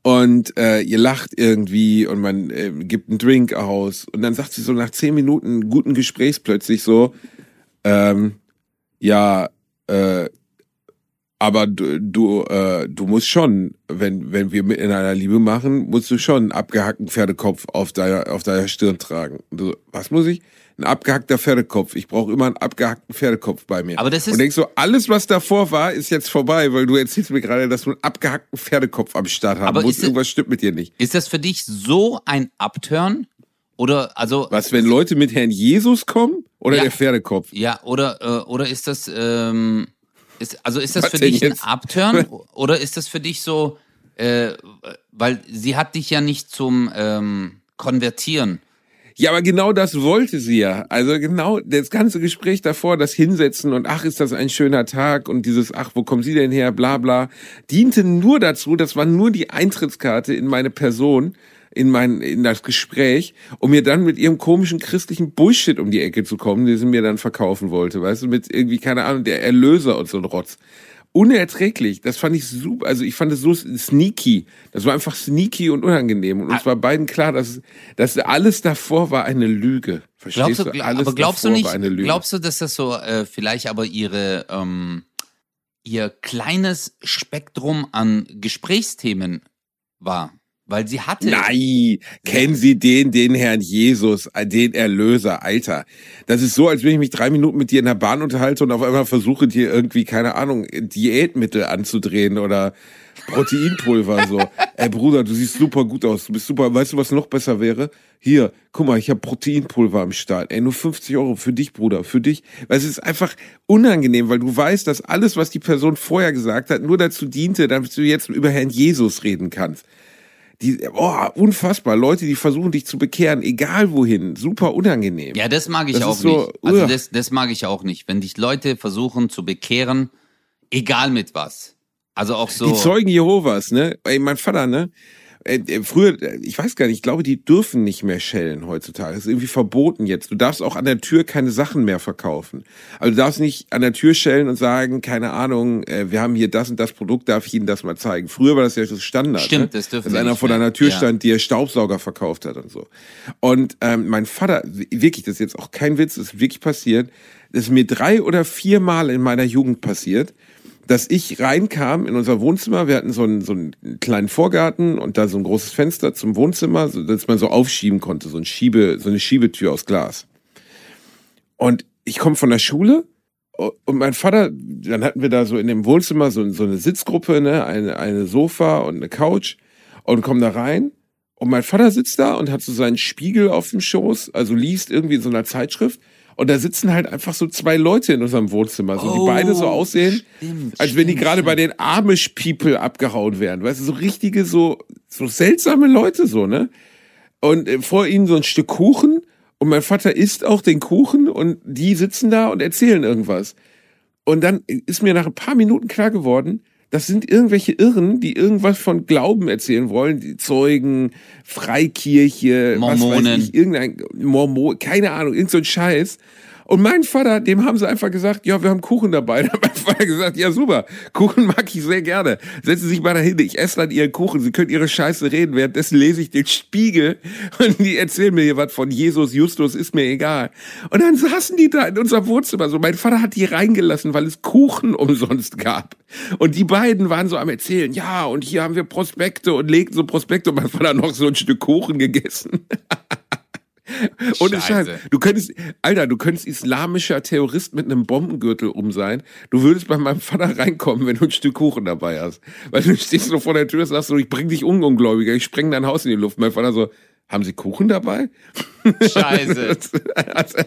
und äh, ihr lacht irgendwie und man äh, gibt einen Drink aus und dann sagt sie so nach zehn Minuten guten Gesprächs plötzlich so, ähm, ja, äh, Aber du, du, äh, du musst schon, wenn, wenn wir mit in einer Liebe machen, musst du schon einen abgehackten Pferdekopf auf deiner, auf deiner Stirn tragen. Du, was muss ich? Ein abgehackter Pferdekopf. Ich brauche immer einen abgehackten Pferdekopf bei mir. Aber das ist- Und denkst so, alles, was davor war, ist jetzt vorbei, weil du erzählst mir gerade, dass du einen abgehackten Pferdekopf am Start haben Aber musst. Irgendwas stimmt mit dir nicht. Ist das für dich so ein Upturn? Oder, also, Was, wenn Leute mit Herrn Jesus kommen? Oder Ja. der Pferdekopf? ja, oder, äh, oder ist das, ähm, ist, also ist das für dich ein? Upturn? oder ist das für dich so, äh, weil sie hat dich ja nicht zum ähm, Konvertieren. Ja, aber genau das wollte sie ja. Also genau das ganze Gespräch davor, das Hinsetzen und ach, ist das ein schöner Tag und dieses ach, wo kommen Sie denn her, bla bla, diente nur dazu, das war nur die Eintrittskarte in meine Person, in mein, in das Gespräch, um mir dann mit ihrem komischen christlichen Bullshit um die Ecke zu kommen, den sie mir dann verkaufen wollte, weißt du, mit irgendwie, keine Ahnung, der Erlöser und so ein Rotz. Unerträglich. Das fand ich super. Also ich fand es so sneaky. Das war einfach sneaky und unangenehm. Und uns war beiden klar, dass, dass alles davor war eine Lüge. Verstehst Glaubst du, du? Alles aber glaubst du davor nicht, war eine Lüge. glaubst du, dass das so äh, vielleicht aber ihre, ähm, ihr kleines Spektrum an Gesprächsthemen war? Weil sie hatte. Nein, kennen Sie den, den Herrn Jesus, äh, den Erlöser, Alter. Das ist so, als wenn ich mich drei Minuten mit dir in der Bahn unterhalte und auf einmal versuche, dir irgendwie, keine Ahnung, Diätmittel anzudrehen oder Proteinpulver, so. Ey, Bruder, du siehst super gut aus, du bist super. Weißt du, was noch besser wäre? Hier, guck mal, ich habe Proteinpulver am Start. Ey, nur 50 Euro für dich, Bruder, für dich. Weil es ist einfach unangenehm, weil du weißt, dass alles, was die Person vorher gesagt hat, nur dazu diente, damit du jetzt über Herrn Jesus reden kannst. Die, oh, unfassbar. Leute, die versuchen dich zu bekehren, egal wohin. Super unangenehm. Ja, das mag ich Das auch so, nicht. Also das, das mag ich auch nicht, wenn dich Leute versuchen zu bekehren, egal mit was. Also auch so. Die Zeugen Jehovas, ne? Ey, mein Vater, ne? Äh, äh, Früher, ich weiß gar nicht, ich glaube, die dürfen nicht mehr schellen heutzutage. Das ist irgendwie verboten jetzt. Du darfst auch an der Tür keine Sachen mehr verkaufen. Also du darfst nicht an der Tür schellen und sagen, keine Ahnung, äh, wir haben hier das und das Produkt, darf ich Ihnen das mal zeigen. Früher war das ja das Standard. Stimmt, ne? das dürfen Dass einer vor deiner Tür Ja. stand, dir Staubsauger verkauft hat und so. Und ähm, mein Vater, wirklich, das ist jetzt auch kein Witz, das ist wirklich passiert. Das ist mir drei oder vier Mal in meiner Jugend passiert dass ich reinkam in unser Wohnzimmer. Wir hatten so einen, so einen kleinen Vorgarten und da so ein großes Fenster zum Wohnzimmer, so, dass man so aufschieben konnte, so, ein Schiebe, so eine Schiebetür aus Glas. Und ich komme von der Schule und mein Vater, dann hatten wir da so in dem Wohnzimmer so, so eine Sitzgruppe, ne, eine, eine Sofa und eine Couch und kommen da rein. Und mein Vater sitzt da und hat so seinen Spiegel auf dem Schoß, also liest irgendwie in so einer Zeitschrift. Und da sitzen halt einfach so zwei Leute in unserem Wohnzimmer, so, die Oh, beide so aussehen, stimmt, als wenn die gerade bei den Amish People abgehauen wären. Weißt du, so richtige, so, so seltsame Leute, so, ne? Und äh, vor ihnen so ein Stück Kuchen und mein Vater isst auch den Kuchen und die sitzen da und erzählen irgendwas. Und dann ist mir nach ein paar Minuten klar geworden, das sind irgendwelche Irren, die irgendwas von Glauben erzählen wollen, die Zeugen, Freikirche, was Mormonen. weiß ich, irgendein Mormon, keine Ahnung, irgend so Scheiß. Und mein Vater, dem haben sie einfach gesagt, ja, wir haben Kuchen dabei. Da hat mein Vater gesagt, ja super, Kuchen mag ich sehr gerne. Setzen Sie sich mal dahin, ich esse dann Ihren Kuchen, Sie können Ihre Scheiße reden. Währenddessen lese ich den Spiegel und die erzählen mir hier was von Jesus, Justus, ist mir egal. Und dann saßen die da in unserem Wohnzimmer. So, mein Vater hat die reingelassen, weil es Kuchen umsonst gab. Und die beiden waren so am Erzählen, ja, und hier haben wir Prospekte und legten so Prospekte und mein Vater noch so ein Stück Kuchen gegessen. Ohne Scheiß. Scheiße. Du könntest, Alter, du könntest islamischer Terrorist mit einem Bombengürtel um sein. Du würdest bei meinem Vater reinkommen, wenn du ein Stück Kuchen dabei hast. Weil du stehst so vor der Tür und sagst so, ich bring dich um, Ungläubiger, ich spreng dein Haus in die Luft. Mein Vater so, haben Sie Kuchen dabei? Scheiße. Also,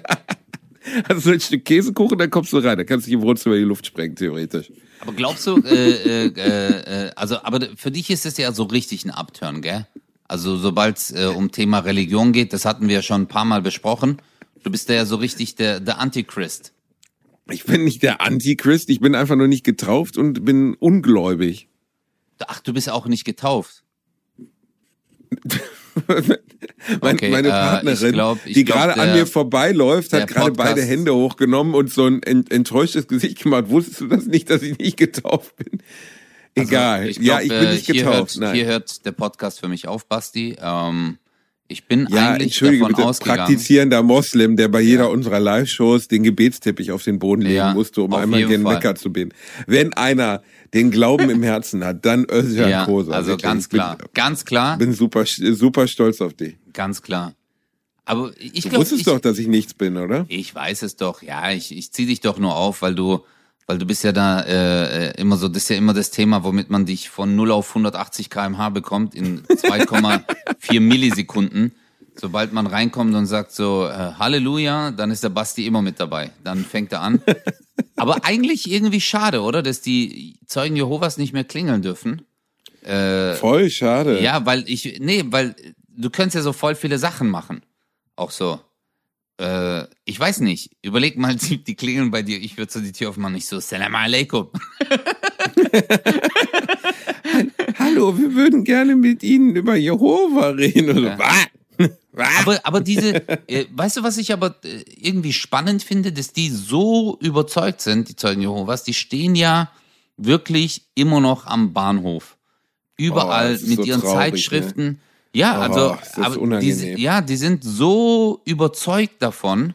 hast du ein Stück Käsekuchen, dann kommst du rein. Dann kannst du dich im Wohnzimmer in die Luft sprengen, theoretisch. Aber glaubst du, äh, äh, äh, äh, also, aber für dich ist es ja so richtig ein Upturn, gell? Also, sobald es äh, um Thema Religion geht, das hatten wir ja schon ein paar Mal besprochen. Du bist ja so richtig der, der Antichrist. Ich bin nicht der Antichrist, ich bin einfach nur nicht getauft und bin ungläubig. Ach, du bist auch nicht getauft. Mein, Okay, meine äh, Partnerin, ich glaub- die glaub, gerade an mir vorbeiläuft, hat gerade beide Hände hochgenommen und so ein ent, enttäuschtes Gesicht gemacht. Wusstest du das nicht, dass ich nicht getauft bin? Egal. Also, ja, glaub, ich bin äh, nicht hier getauft. Hört, Nein. hier hört der Podcast für mich auf, Basti. Ähm, Ich bin Ja, eigentlich entschuldige davon bitte, ausgegangen. praktizierender Moslem, der bei jeder unserer Live-Shows den Gebetsteppich auf den Boden legen Ja, musste, um einmal gen Fall. Mecker zu beten. Wenn einer den Glauben im Herzen hat, dann Özcan Ja, Kosa. also Wirklich. ganz Ich bin- klar. Ganz klar. bin super, super stolz auf dich. Ganz klar. Aber ich Du glaube, wusstest ich, doch, dass ich nichts bin, oder? ich weiß es doch. Ja, ich, ich zieh dich doch nur auf, weil du, weil du bist ja da äh, äh, immer so, das ist ja immer das Thema, womit man dich von 0 auf 180 km/h bekommt in 2,4 Millisekunden. Sobald man reinkommt und sagt so äh, Halleluja, dann ist der Basti immer mit dabei. Dann fängt er an. Aber eigentlich irgendwie schade, oder, dass die Zeugen Jehovas nicht mehr klingeln dürfen. Voll schade. Ja, weil ich, nee, weil du könntest ja so voll viele Sachen machen. Auch so. Äh, ich weiß nicht. Überleg mal, die, die klingeln bei dir. Ich würde so die Tür aufmachen. Ich so, Salam alaikum. Hallo, wir würden gerne mit Ihnen über Jehova reden. "Was? Was?" Aber, aber diese, äh, weißt du, was ich aber äh, irgendwie spannend finde, dass die so überzeugt sind, die Zeugen Jehovas, die stehen ja wirklich immer noch am Bahnhof. Überall Oh, mit so ihren traurig, ne? Ja, Oh, also, aber die, ja, die sind so überzeugt davon,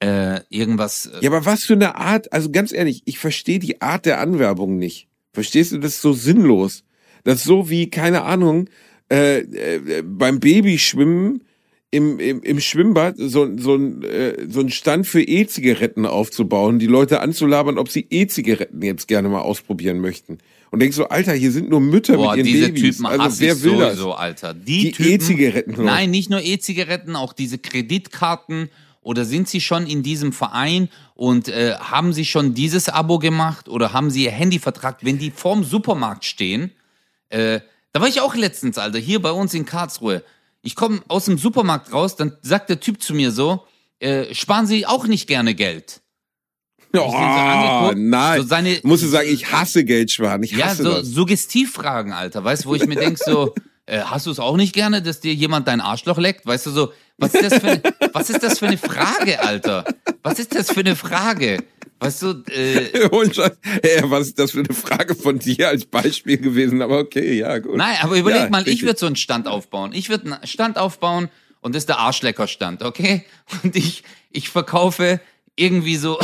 äh, irgendwas. Äh, Ja, aber was für eine Art, also ganz ehrlich, ich verstehe die Art der Anwerbung nicht. Verstehst du, das ist so sinnlos. Das ist so wie, keine Ahnung, äh, äh, beim Babyschwimmen im, im, im Schwimmbad so, so, ein, äh, so ein Stand für E-Zigaretten aufzubauen, die Leute anzulabern, ob sie E-Zigaretten jetzt gerne mal ausprobieren möchten. Und denkst so, Alter, hier sind nur Mütter Boah, mit ihren diese Babys. Typen also wer will sowieso, das? Alter. Die, Die E-Zigaretten noch. Nein, nicht nur E-Zigaretten, auch diese Kreditkarten. Oder sind sie schon in diesem Verein und äh, haben sie schon dieses Abo gemacht oder haben sie ihr Handy vertragt, wenn die vorm Supermarkt stehen? Äh, da war ich auch letztens, Alter, hier bei uns in Karlsruhe. Ich komme aus dem Supermarkt raus, dann sagt der Typ zu mir so, äh, sparen Sie auch nicht gerne Geld. Den so nein. so seine- Musst du sagen, ich hasse Geldsparen. Ich Ja, hasse so das. Suggestivfragen, Alter, weißt du, wo ich mir denk so, äh, hast du es auch nicht gerne, dass dir jemand dein Arschloch leckt? Weißt du so, was ist das für eine, was ist das für eine Frage, Alter? Was ist das für eine Frage? Weißt du, äh, Und schon, ey, was ist das für eine Frage von dir als Beispiel gewesen? Aber okay, ja, gut. nein, aber überleg Ja, mal, ich würde so einen Stand aufbauen. Ich würde einen Stand aufbauen und das ist der Arschleckerstand, okay? Und ich, ich verkaufe irgendwie so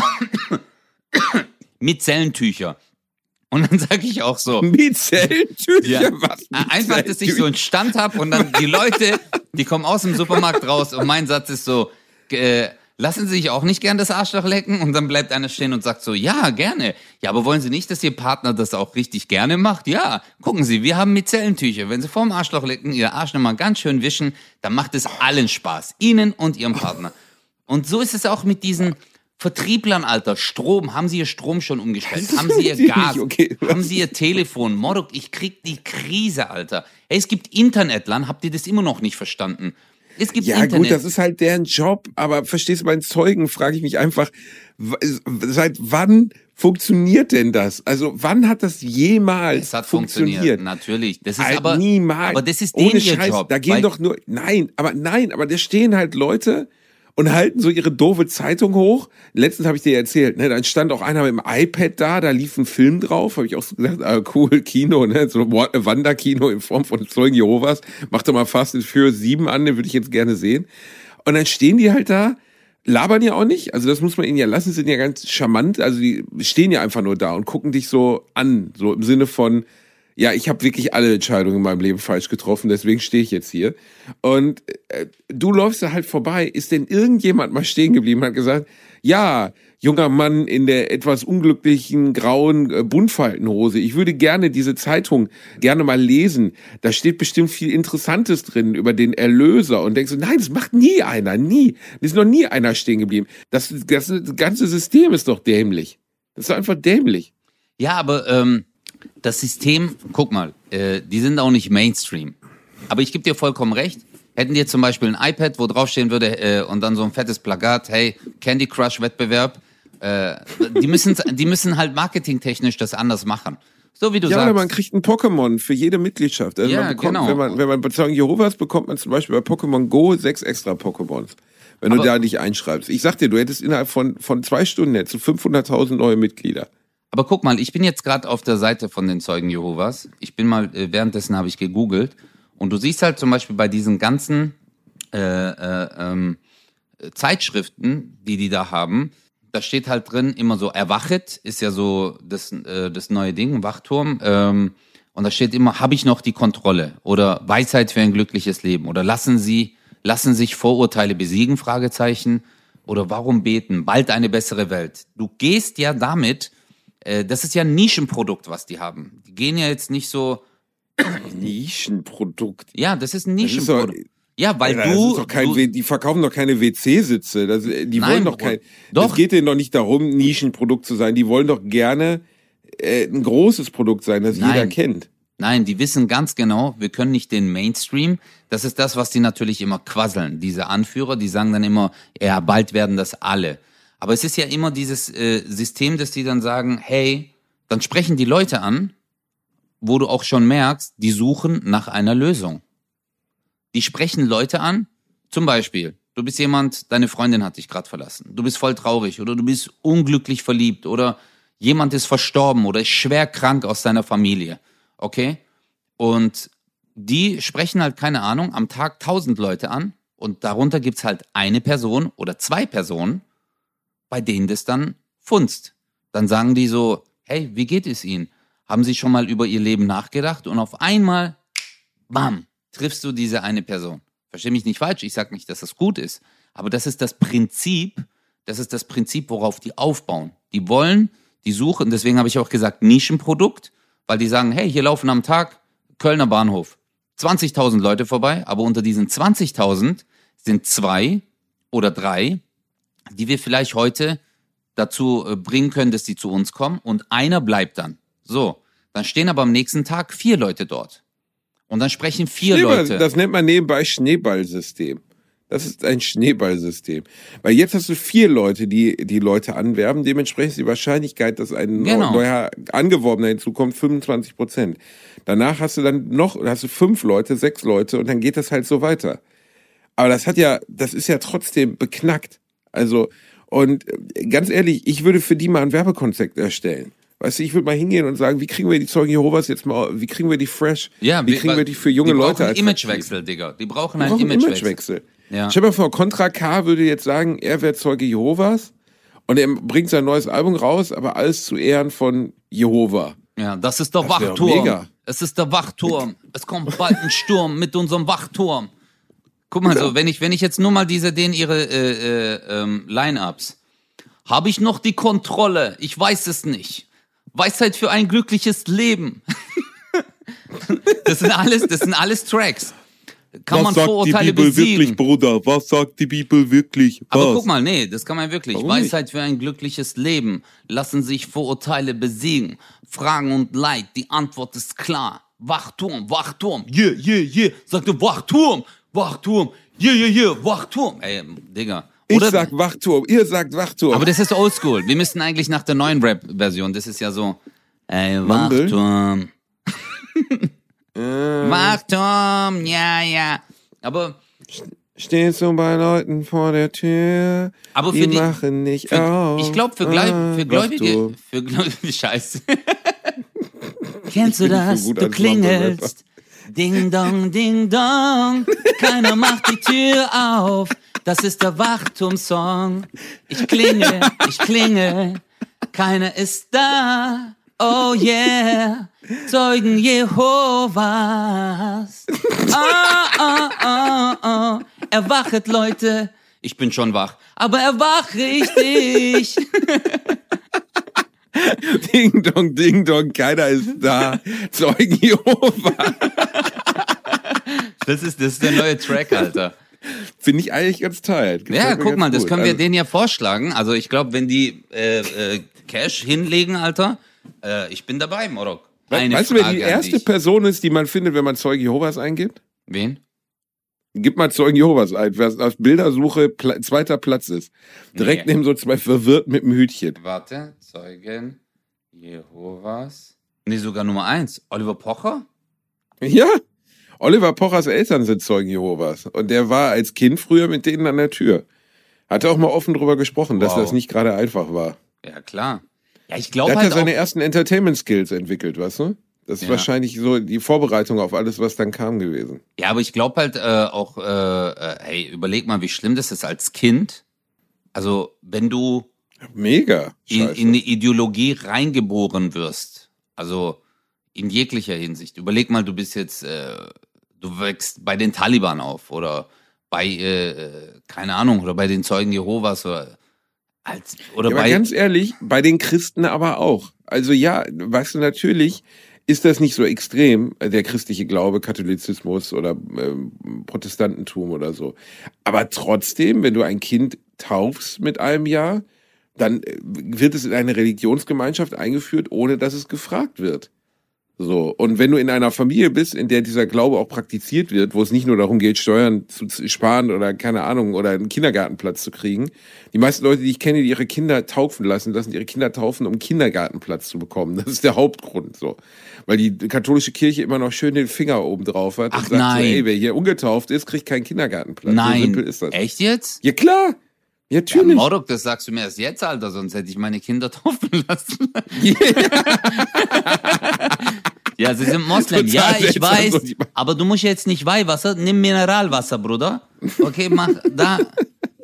mit Zellentücher. Und dann sage ich auch so, Mietzellentücher, Ja. was? Einfach, dass ich so einen Stand habe und dann die Leute, die kommen aus dem Supermarkt raus und mein Satz ist so, äh, lassen Sie sich auch nicht gern das Arschloch lecken? Und dann bleibt einer stehen und sagt so, ja, gerne. Ja, aber wollen Sie nicht, dass Ihr Partner das auch richtig gerne macht? Ja, gucken Sie, wir haben Micellentücher. Wenn Sie vorm Arschloch lecken, Ihr Arsch nochmal ganz schön wischen, dann macht es allen Spaß. Ihnen und Ihrem Partner. Und so ist es auch mit diesen Vertrieblern, Alter. Strom, haben Sie Ihr Strom schon umgestellt? Haben Sie Ihr Gas? okay. Haben Sie Ihr Telefon? Modok, ich krieg die Krise, Alter. Hey, es gibt Internetland, habt ihr das immer noch nicht verstanden? Es gibt Ja, Internet. gut, das ist halt deren Job, aber verstehst du, bei den Zeugen frage ich mich einfach, seit wann funktioniert denn das? Also, wann hat das jemals es hat funktioniert? funktioniert, natürlich. Das ist Halt aber niemals. Aber das ist Ohne denen ihr Scheiß, Job. Da gehen doch nur, nein, aber nein, aber da stehen halt Leute und halten so ihre doofe Zeitung hoch. Letztens habe ich dir erzählt, ne, dann stand auch einer mit dem iPad da, da lief ein Film drauf, habe ich auch so gesagt, ah, cool, Kino, ne, so ein Wa- Wanderkino in Form von Zeugen Jehovas. Mach doch mal Fast Furious 7 an, den würde ich jetzt gerne sehen. Und dann stehen die halt da, labern ja auch nicht, also das muss man ihnen ja lassen, sind ja ganz charmant, also die stehen ja einfach nur da und gucken dich so an, so im Sinne von, ja, ich habe wirklich alle Entscheidungen in meinem Leben falsch getroffen, deswegen stehe ich jetzt hier. Und äh, du läufst da halt vorbei. Ist denn irgendjemand mal stehen geblieben hat gesagt, ja, junger Mann in der etwas unglücklichen grauen äh, Buntfaltenhose, ich würde gerne diese Zeitung gerne mal lesen. Da steht bestimmt viel Interessantes drin über den Erlöser. Und denkst du, nein, das macht nie einer, nie. Da ist noch nie einer stehen geblieben. Das, das, das ganze System ist doch dämlich. Das ist einfach dämlich. Ja, aber ähm, das System, guck mal, äh, die sind auch nicht Mainstream. Aber ich gebe dir vollkommen recht. Hätten die zum Beispiel ein iPad, wo draufstehen würde äh, und dann so ein fettes Plakat, hey, Candy Crush Wettbewerb, äh, die müssen die müssen halt marketingtechnisch das anders machen. So wie du Ja, sagst. man kriegt ein Pokémon für jede Mitgliedschaft. Also Ja, man bekommt, genau. Wenn man, wenn man bei Zeugen Jehovas bekommt man zum Beispiel bei Pokémon Go sechs extra Pokémons. Wenn du Aber- da dich einschreibst. Ich sag dir, du hättest innerhalb von, von zwei Stunden hättest du 500.000 neue Mitglieder. Aber guck mal, ich bin jetzt gerade auf der Seite von den Zeugen Jehovas. Ich bin mal, äh, währenddessen habe ich gegoogelt Und du siehst halt zum Beispiel bei diesen ganzen äh, äh, ähm, Zeitschriften, die die da haben, da steht halt drin immer so, erwachet, ist ja so das, äh, das neue Ding, Wachturm. Ähm, und da steht immer, habe ich noch die Kontrolle? Oder Weisheit für ein glückliches Leben? Oder lassen Sie, lassen sich Vorurteile besiegen? Fragezeichen. Oder warum beten? Bald eine bessere Welt. Du gehst ja damit, äh, das ist ja ein Nischenprodukt, was die haben. Die gehen ja jetzt nicht so, Nischenprodukt. ja, das ist ein Das ist doch- Nischenprodukt. Ja, weil Alter, du, kein, du die verkaufen doch keine WC-Sitze. Das, die Nein, wollen doch kein. Doch. Es geht denen doch nicht darum, Nischenprodukt zu sein. Die wollen doch gerne äh, ein großes Produkt sein, das Nein. jeder kennt. Nein, die wissen ganz genau, wir können nicht den Mainstream. Das ist das, was die natürlich immer quasseln. Diese Anführer, die sagen dann immer, ja, bald werden das alle. Aber es ist ja immer dieses äh, System, dass die dann sagen, hey, dann sprechen die Leute an, wo du auch schon merkst, die suchen nach einer Lösung. Die sprechen Leute an, zum Beispiel, du bist jemand, deine Freundin hat dich gerade verlassen, du bist voll traurig oder du bist unglücklich verliebt oder jemand ist verstorben oder ist schwer krank aus deiner Familie, okay? Und die sprechen halt, keine Ahnung, am Tag tausend Leute an und darunter gibt's halt eine Person oder zwei Personen, bei denen das dann funzt. Dann sagen die so, hey, wie geht es Ihnen? Haben Sie schon mal über Ihr Leben nachgedacht? Und auf einmal, bam, triffst du diese eine Person. Versteh mich nicht falsch, ich sage nicht, dass das gut ist, aber das ist das Prinzip, das ist das Prinzip, worauf die aufbauen. Die wollen, die suchen, deswegen habe ich auch gesagt Nischenprodukt, weil die sagen, hey, hier laufen am Tag Kölner Bahnhof 20.000 Leute vorbei, aber unter diesen 20.000 sind zwei oder drei, die wir vielleicht heute dazu äh, bringen können, dass die zu uns kommen und einer bleibt dann. So, dann stehen aber am nächsten Tag vier Leute dort. Und dann sprechen vier Schneeball, Leute. Das nennt man nebenbei Schneeballsystem. Das ist ein Schneeballsystem. Weil jetzt hast du vier Leute, die die Leute anwerben. Dementsprechend ist die Wahrscheinlichkeit, dass ein Genau. neuer Angeworbener hinzukommt, 25 Prozent. Danach hast du dann noch, hast du fünf Leute, sechs Leute und dann geht das halt so weiter. Aber das hat ja, das ist ja trotzdem beknackt. Also, und äh, ganz ehrlich, ich würde für die mal ein Werbekonzept erstellen. Weißt du, ich würde mal hingehen und sagen, wie kriegen wir die Zeugen Jehovas jetzt mal, wie kriegen wir die fresh? ja, wie kriegen wir die für junge die Leute brauchen einen attraktiv? Imagewechsel, Digga. Die brauchen einen Imagewechsel. Imagewechsel. Ja. Stell dir mal vor, Contra K würde jetzt sagen, er wäre Zeuge Jehovas und er bringt sein neues Album raus, aber alles zu Ehren von Jehova. Ja, das ist der Das Wachturm. mega. Es ist der Wachturm. Es kommt bald ein Sturm mit unserem Wachturm. Guck mal, so wenn ich wenn ich jetzt nur mal diese den ihre äh, äh, ähm, Line-ups, habe ich noch die Kontrolle? Ich weiß es nicht. Weisheit für ein glückliches Leben. das sind alles, das sind alles Tracks. Kann man Vorurteile besiegen. Bruder? Was sagt die Bibel wirklich? Aber guck mal, nee, das kann man wirklich. Warum Weisheit für ein glückliches Leben. Lassen sich Vorurteile besiegen. Fragen und Leid, die Antwort ist klar. Wachturm, Wachturm, yeah, yeah, yeah. Sagte Wachturm, Wachturm, yeah, yeah, yeah, Wachturm. Ey, Digga. Ich Oder, sag Wachturm, ihr sagt Wachturm. aber das ist oldschool. Wir müssten eigentlich nach der neuen Rap-Version, das ist ja so, ey? Wachturm. Äh. Wachturm, ja, ja. Aber Stehst du bei Leuten vor der Tür, Aber die für die- machen nicht Für, auf. ich glaube, für, Gläub, Ah, für Gläubige, für Gläubige, scheiße. Kennst du das? du klingelst. Ding dong, ding dong. Keiner macht die Tür auf. Das ist der Wachturm-Song. Ich klingel, ich klingel. Keiner ist da. Oh yeah. Zeugen Jehovas. Ah, ah, ah, ah. Erwachet, Leute. Ich bin schon wach. Aber erwach richtig. Ding dong, ding dong, keiner ist da. Zeugen Jehova. Das ist, das ist der neue Track, Alter. Finde ich eigentlich ganz tight. Gefällt Ja, guck mal, das gut. können wir Also, denen ja vorschlagen. Also ich glaube, wenn die äh, äh, Cash hinlegen, Alter, äh, ich bin dabei, Morok. Eine Weißt du, wer Frage die erste. Person ist, die man findet, wenn man Zeugen Jehovas eingibt? Wen? Gib mal Zeugen Jehovas ein, wer auf Bildersuche Pla zweiter Platz ist. Direkt Nee. neben so zwei verwirrt mit dem Hütchen. Warte, Zeugen Jehovas. Nee, sogar Nummer eins. Oliver Pocher? Ja. Oliver Pochers Eltern sind Zeugen Jehovas. Und der war als Kind früher mit denen an der Tür. Hat er auch mal offen drüber gesprochen, dass Wow. das nicht gerade einfach war. Ja, klar. Ja, ich glaube hat ja halt seine auch, ersten Entertainment-Skills entwickelt, weißt du? Das ist Ja. wahrscheinlich so die Vorbereitung auf alles, was dann kam gewesen. Ja, aber ich glaube halt äh, auch, äh, äh, hey, überleg mal, wie schlimm das ist als Kind. Also, wenn du Mega. in, in eine Ideologie reingeboren wirst, also in jeglicher Hinsicht. Überleg mal, du bist jetzt, äh, du wächst bei den Taliban auf oder bei, äh, äh, keine Ahnung, oder bei den Zeugen Jehovas oder, als, oder Ja, aber bei, ganz ehrlich, bei den Christen aber auch. Also ja, weißt du, natürlich ist das nicht so extrem, der christliche Glaube, Katholizismus oder ähm, Protestantentum oder so. Aber trotzdem, wenn du ein Kind taufst mit einem Jahr, dann äh, wird es in eine Religionsgemeinschaft eingeführt, ohne dass es gefragt wird. So. Und wenn du in einer Familie bist, in der dieser Glaube auch praktiziert wird, wo es nicht nur darum geht, Steuern zu sparen oder keine Ahnung, oder einen Kindergartenplatz zu kriegen. Die meisten Leute, die ich kenne, die ihre Kinder taufen lassen, lassen ihre Kinder taufen, um Kindergartenplatz zu bekommen. Das ist der Hauptgrund, so. Weil die katholische Kirche immer noch schön den Finger oben drauf hat Ach und sagt nein. so, ey, wer hier ungetauft ist, kriegt keinen Kindergartenplatz. So nein, simpel ist das. echt jetzt? Ja, klar. Ja, Ja, natürlich. Mordok, das sagst du mir erst jetzt, Alter, sonst hätte ich meine Kinder taufen lassen. Ja, sie sind Moslem. Total Ja, ich weiß. so Aber du musst jetzt nicht Weihwasser, nimm Mineralwasser, Bruder. Okay, mach da.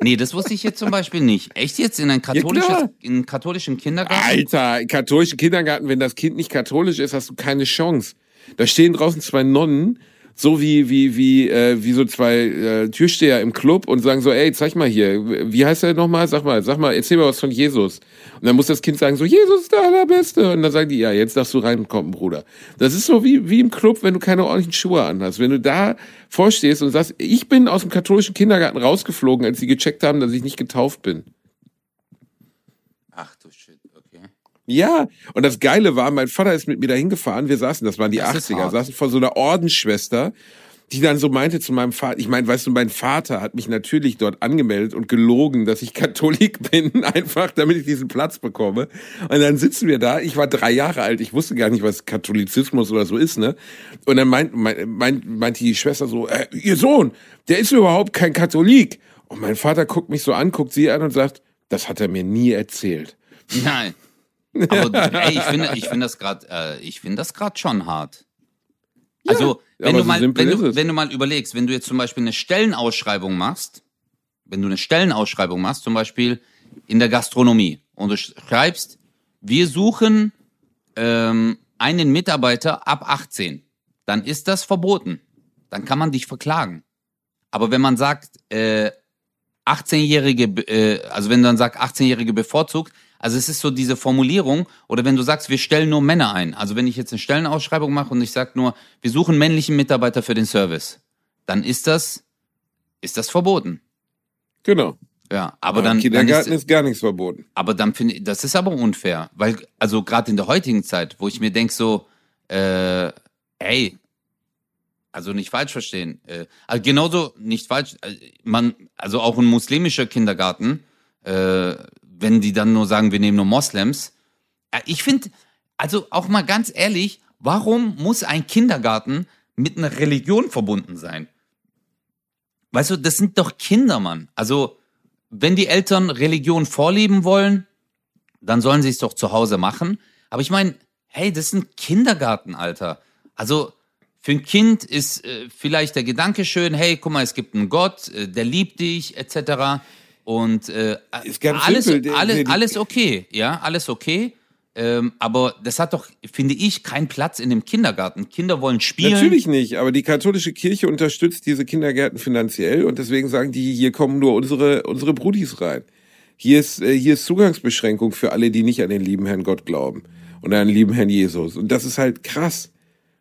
Nee, das wusste ich jetzt zum Beispiel nicht. Echt jetzt in ein katholisches, klar. in einen katholischen Kindergarten? Alter, katholischen Kindergarten, wenn das Kind nicht katholisch ist, hast du keine Chance. Da stehen draußen zwei Nonnen, so wie wie wie äh, wie so zwei äh, Türsteher im Club und sagen so, ey, zeig mal hier, wie heißt er nochmal? Sag mal, sag mal, erzähl mal was von Jesus. Und dann muss das Kind sagen so, Jesus ist der allerbeste. Und dann sagen die, ja, jetzt darfst du reinkommen, Bruder. Das ist so wie wie im Club, wenn du keine ordentlichen Schuhe anhast. Wenn du da vorstehst und sagst, ich bin aus dem katholischen Kindergarten rausgeflogen, als sie gecheckt haben, dass ich nicht getauft bin. Ach du okay. Ja, und das Geile war, mein Vater ist mit mir dahin gefahren, wir saßen, das waren die Das ist 80er, hart. saßen vor so einer Ordensschwester, die dann so meinte zu meinem Vater, ich meine, weißt du, mein Vater hat mich natürlich dort angemeldet und gelogen, dass ich Katholik bin, einfach damit ich diesen Platz bekomme. Und dann sitzen wir da, ich war drei Jahre alt, ich wusste gar nicht, was Katholizismus oder so ist, ne? Und dann meint, meint, meint, meint die Schwester so, äh, ihr Sohn, der ist überhaupt kein Katholik. Und mein Vater guckt mich so an, guckt sie an und sagt, das hat er mir nie erzählt. Nein. Aber ey, ich finde, ich finde das gerade, äh, ich finde das schon hart. also, wenn du so mal, wenn du, wenn du mal überlegst, wenn du jetzt zum Beispiel eine Stellenausschreibung machst, wenn du eine Stellenausschreibung machst, zum Beispiel in der Gastronomie, und du schreibst, wir suchen ähm, einen Mitarbeiter ab 18, dann ist das verboten. Dann kann man dich verklagen. Aber wenn man sagt, äh, 18-Jährige, äh, also wenn du dann sagst 18-Jährige bevorzugt, also es ist so diese Formulierung, oder wenn du sagst, wir stellen nur Männer ein, also wenn ich jetzt eine Stellenausschreibung mache und ich sage nur, wir suchen männlichen Mitarbeiter für den Service, dann ist das, ist das verboten. Genau. Ja, aber Im dann, dann Kindergarten ist, ist gar nichts verboten. aber dann finde ich, das ist aber unfair, weil, also gerade in der heutigen Zeit, wo ich mir denk so, äh, ey, also nicht falsch verstehen, äh, also genauso nicht falsch, äh, man, also auch ein muslimischer Kindergarten, äh, wenn die dann nur sagen, wir nehmen nur Moslems, äh, ich finde, also auch mal ganz ehrlich, warum muss ein Kindergarten mit einer Religion verbunden sein? Weißt du, das sind doch Kinder, Mann. Also, wenn die Eltern Religion vorleben wollen, dann sollen sie es doch zu Hause machen. Aber ich meine, hey, das ist ein Kindergarten, Alter. Also für ein Kind ist äh, vielleicht der Gedanke schön, hey, guck mal, es gibt einen Gott, äh, der liebt dich, etc. Und äh, alles, simpel. Alles, alles okay, ja, alles okay. Ähm, aber das hat doch, finde ich, keinen Platz in dem Kindergarten. Kinder wollen spielen. Natürlich nicht, aber die katholische Kirche unterstützt diese Kindergärten finanziell und deswegen sagen die, hier kommen nur unsere, unsere Brudis rein. Hier ist, äh, hier ist Zugangsbeschränkung für alle, die nicht an den lieben Herrn Gott glauben und an den lieben Herrn Jesus. Und das ist halt krass.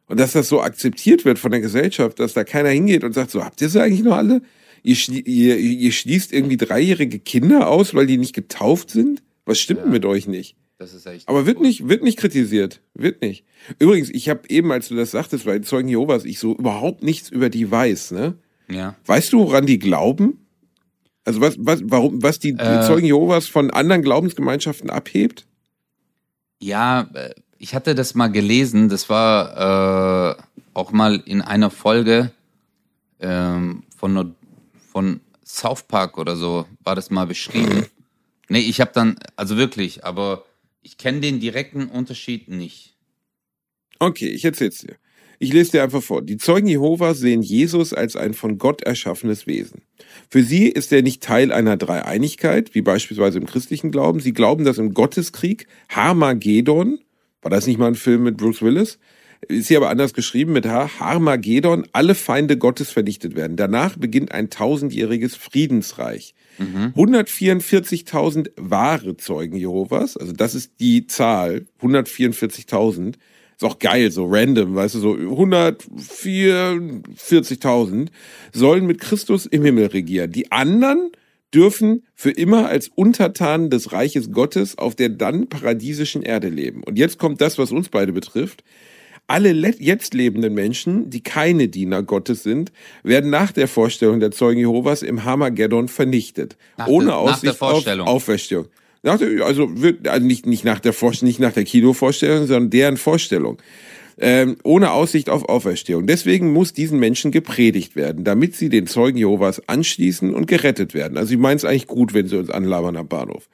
Und dass das so akzeptiert wird von der Gesellschaft, dass da keiner hingeht und sagt, so, habt ihr sie eigentlich noch alle? Ihr, ihr, ihr schließt irgendwie dreijährige Kinder aus, weil die nicht getauft sind? Was stimmt denn mit euch nicht? Das ist echt. Aber wird nicht, wird nicht kritisiert. Wird nicht. Übrigens, ich habe eben, als du das sagtest, bei den Zeugen Jehovas, ich so überhaupt nichts über die weiß, ne? Ja. Weißt du, woran die glauben? Also was, was, warum, was die, die Äh. Zeugen Jehovas von anderen Glaubensgemeinschaften abhebt? Ja, äh, ich hatte das mal gelesen. Das war äh, auch mal in einer Folge ähm, von, von South Park oder so, war das mal beschrieben. Nee, ich habe dann, also wirklich, aber ich kenne den direkten Unterschied nicht. Okay, ich erzähl's dir. Ich lese dir einfach vor. Die Zeugen Jehovas sehen Jesus als ein von Gott erschaffenes Wesen. Für sie ist er nicht Teil einer Dreieinigkeit, wie beispielsweise im christlichen Glauben. Sie glauben, dass im Gotteskrieg Harmagedon, war das nicht mal ein Film mit Bruce Willis? Ist hier aber anders geschrieben mit H, Harmagedon, alle Feinde Gottes vernichtet werden. Danach beginnt ein tausendjähriges Friedensreich. Mhm. 144.000 wahre Zeugen Jehovas, also das ist die Zahl, 144.000, ist auch geil, so random, weißt du, so 144.000 sollen mit Christus im Himmel regieren. Die anderen dürfen für immer als Untertanen des Reiches Gottes auf der dann paradiesischen Erde leben. Und jetzt kommt das, was uns beide betrifft. Alle jetzt lebenden Menschen, die keine Diener Gottes sind, werden nach der Vorstellung der Zeugen Jehovas im Hamageddon vernichtet. Nach ohne de, Aussicht auf Auferstehung. Der, also wird also nicht nicht nach der Vorstellung, nicht nach der Kinovorstellung, sondern deren Vorstellung. Ähm, ohne Aussicht auf Auferstehung. Deswegen muss diesen Menschen gepredigt werden, damit sie den Zeugen Jehovas anschließen und gerettet werden. Also ich meine es eigentlich gut, wenn sie uns anlabern am Bahnhof.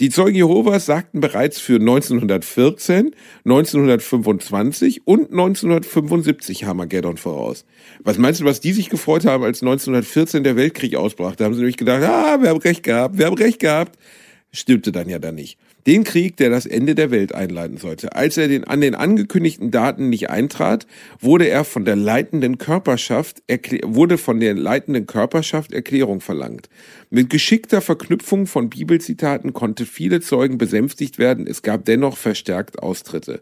Die Zeugen Jehovas sagten bereits für 1914, 1925 und 1975 Hamageddon voraus. Was meinst du, was die sich gefreut haben, als 1914 der Weltkrieg ausbrach? Da haben sie nämlich gedacht, ah, wir haben recht gehabt, wir haben recht gehabt stimmte dann ja dann nicht. Den Krieg, der das Ende der Welt einleiten sollte. Als er den, an den angekündigten Daten nicht eintrat, wurde er von der leitenden Körperschaft, wurde von der leitenden Körperschaft Erklärung verlangt. Mit geschickter Verknüpfung von Bibelzitaten konnte viele Zeugen besänftigt werden. Es gab dennoch verstärkt Austritte.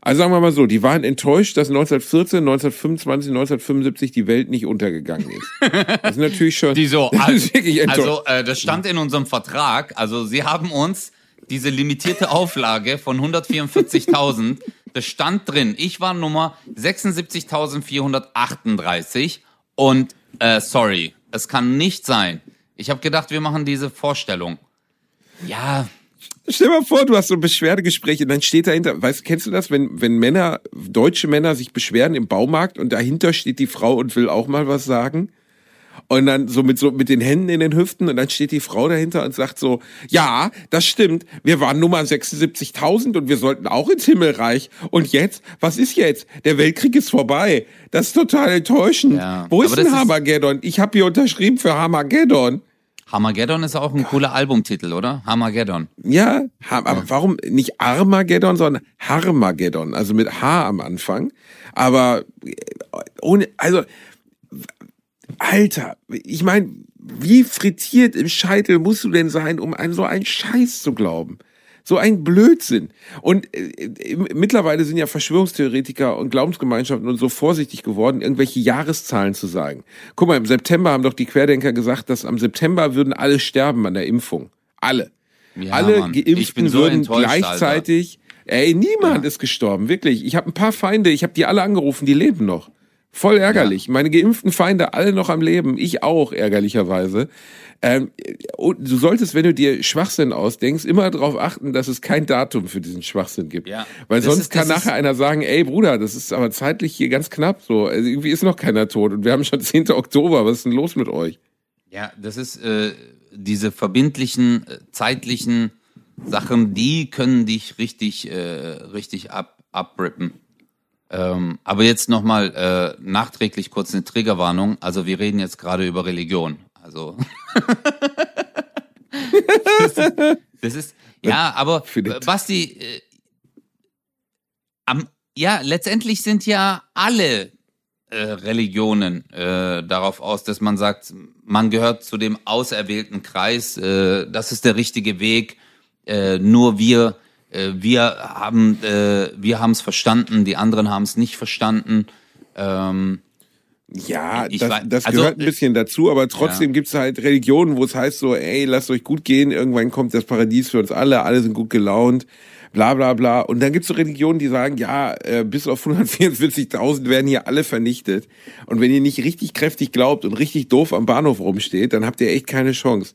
Also sagen wir mal so, die waren enttäuscht, dass 1914, 1925, 1975 die Welt nicht untergegangen ist. Das ist natürlich schon. Die so, also, also äh, das stand in unserem Vertrag. Also sie haben uns diese limitierte Auflage von 144.000, das stand drin. Ich war Nummer 76.438 und äh, sorry, es kann nicht sein. Ich habe gedacht, wir machen diese Vorstellung. Ja, Stell dir mal vor, du hast so ein Beschwerdegespräch und dann steht dahinter, weißt kennst du das, wenn, wenn Männer, deutsche Männer sich beschweren im Baumarkt und dahinter steht die Frau und will auch mal was sagen? Und dann so mit so mit den Händen in den Hüften und dann steht die Frau dahinter und sagt so, ja, das stimmt, wir waren Nummer 76.000 und wir sollten auch ins Himmelreich. Und jetzt, was ist jetzt? Der Weltkrieg ist vorbei. Das ist total enttäuschend. Ja, Wo ist denn Hamageddon? Ich habe hier unterschrieben für Hamageddon. Hamageddon ist auch ein cooler Albumtitel, oder? Hamageddon. Ja, aber ja. warum nicht Armageddon, sondern Harmageddon, also mit H am Anfang. Aber äh, ohne, also, Alter, ich meine, wie frittiert im Scheitel musst du denn sein, um an so einen Scheiß zu glauben? So ein Blödsinn. Und äh, äh, mittlerweile sind ja Verschwörungstheoretiker und Glaubensgemeinschaften und so vorsichtig geworden, irgendwelche Jahreszahlen zu sagen. Guck mal, im September haben doch die Querdenker gesagt, dass am September würden alle sterben an der Impfung. Alle. Ja, alle Mann. Geimpften so würden gleichzeitig. Alter. Ey, niemand ja. ist gestorben, wirklich. Ich habe ein paar Feinde, ich habe die alle angerufen, die leben noch. Voll ärgerlich. Ja. Meine geimpften Feinde alle noch am Leben, ich auch ärgerlicherweise. Ähm, du solltest, wenn du dir Schwachsinn ausdenkst, immer darauf achten, dass es kein Datum für diesen Schwachsinn gibt. Ja. Weil sonst ist, kann nachher einer sagen, ey Bruder, das ist aber zeitlich hier ganz knapp so. Also irgendwie ist noch keiner tot und wir haben schon 10. Oktober. Was ist denn los mit euch? Ja, das ist äh, diese verbindlichen, äh, zeitlichen Sachen, die können dich richtig, äh, richtig ab, abrippen. Ähm, aber jetzt nochmal äh, nachträglich kurz eine Triggerwarnung. Also wir reden jetzt gerade über Religion. Also. das, ist, das ist, ja, aber Basti, äh, am, ja, letztendlich sind ja alle äh, Religionen äh, darauf aus, dass man sagt, man gehört zu dem auserwählten Kreis, äh, das ist der richtige Weg, äh, nur wir, äh, wir haben äh, wir haben es verstanden, die anderen haben es nicht verstanden. Ähm, ja, ich das, das also, gehört ein bisschen dazu, aber trotzdem ja. gibt es halt Religionen, wo es heißt so, ey, lasst euch gut gehen, irgendwann kommt das Paradies für uns alle, alle sind gut gelaunt, bla bla bla. Und dann gibt es so Religionen, die sagen, ja, äh, bis auf 144.000 werden hier alle vernichtet. Und wenn ihr nicht richtig kräftig glaubt und richtig doof am Bahnhof rumsteht, dann habt ihr echt keine Chance.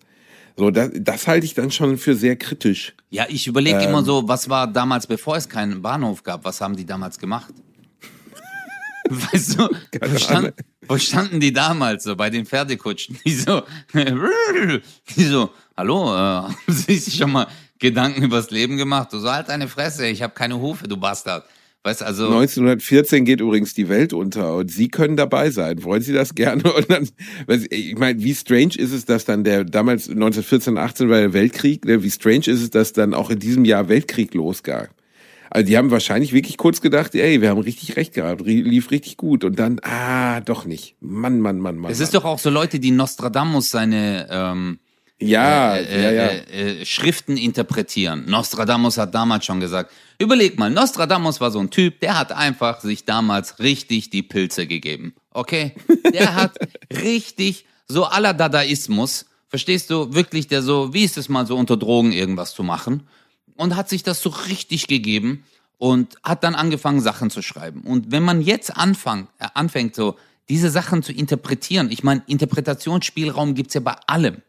So, das, das halte ich dann schon für sehr kritisch. Ja, ich überlege ähm, immer so, was war damals, bevor es keinen Bahnhof gab, was haben die damals gemacht? Weißt du, wo, stand, wo, standen die damals so bei den Pferdekutschen? Die so, die so, hallo, äh, haben Sie sich schon mal Gedanken übers Leben gemacht? Du so, halt deine Fresse, ich habe keine Hufe, du Bastard. Weißt also 1914 geht übrigens die Welt unter und Sie können dabei sein. Wollen Sie das gerne? Und dann, ich meine, wie strange ist es, dass dann der damals 1914, 18 war der Weltkrieg. Ne? Wie strange ist es, dass dann auch in diesem Jahr Weltkrieg losgab. Also die haben wahrscheinlich wirklich kurz gedacht, ey, wir haben richtig recht gehabt, lief richtig gut und dann, ah, doch nicht. Mann, Mann, Mann, Mann. Es ist doch auch so Leute, die Nostradamus seine ähm, ja, äh, ja, ja. Äh, äh, Schriften interpretieren. Nostradamus hat damals schon gesagt, überleg mal, Nostradamus war so ein Typ, der hat einfach sich damals richtig die Pilze gegeben. Okay? Der hat richtig so aller Dadaismus, verstehst du, wirklich der so, wie ist es mal so unter Drogen irgendwas zu machen? Und hat sich das so richtig gegeben und hat dann angefangen, Sachen zu schreiben. Und wenn man jetzt anfängt, äh, anfängt so, diese Sachen zu interpretieren, ich meine, Interpretationsspielraum gibt's ja bei allem.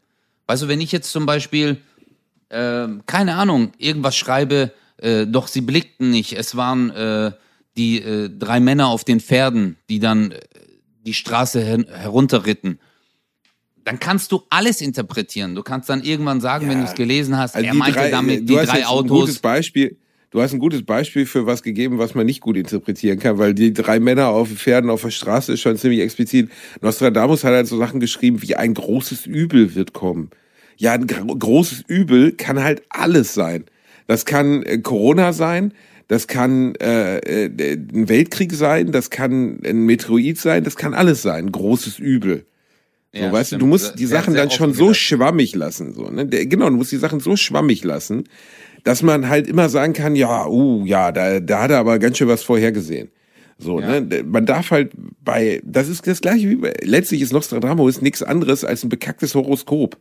Weißt du, wenn ich jetzt zum Beispiel, äh, keine Ahnung, irgendwas schreibe, äh, doch sie blickten nicht, es waren äh, die äh, drei Männer auf den Pferden, die dann äh, die Straße her herunterritten. Dann kannst du alles interpretieren. Du kannst dann irgendwann sagen, ja. wenn du es gelesen hast, also er meinte drei, damit die drei Autos. Ein gutes Beispiel. Du hast ein gutes Beispiel für was gegeben, was man nicht gut interpretieren kann, weil die drei Männer auf Pferden auf der Straße ist schon ziemlich explizit. Nostradamus hat halt so Sachen geschrieben wie ein großes Übel wird kommen. Ja, ein großes Übel kann halt alles sein. Das kann äh, Corona sein, das kann äh, äh, ein Weltkrieg sein, das kann ein Meteorit sein, das kann alles sein. Großes Übel. So, ja, weißt stimmt. du, du musst die Sachen dann schon so schwammig lassen. So, ne? Genau, du musst die Sachen so schwammig lassen, dass man halt immer sagen kann, ja, uh, ja, da, da hat er aber ganz schön was vorhergesehen. So, ja. ne? Man darf halt bei, das ist das gleiche wie, bei, letztlich ist Nostradamus nichts anderes als ein bekacktes Horoskop.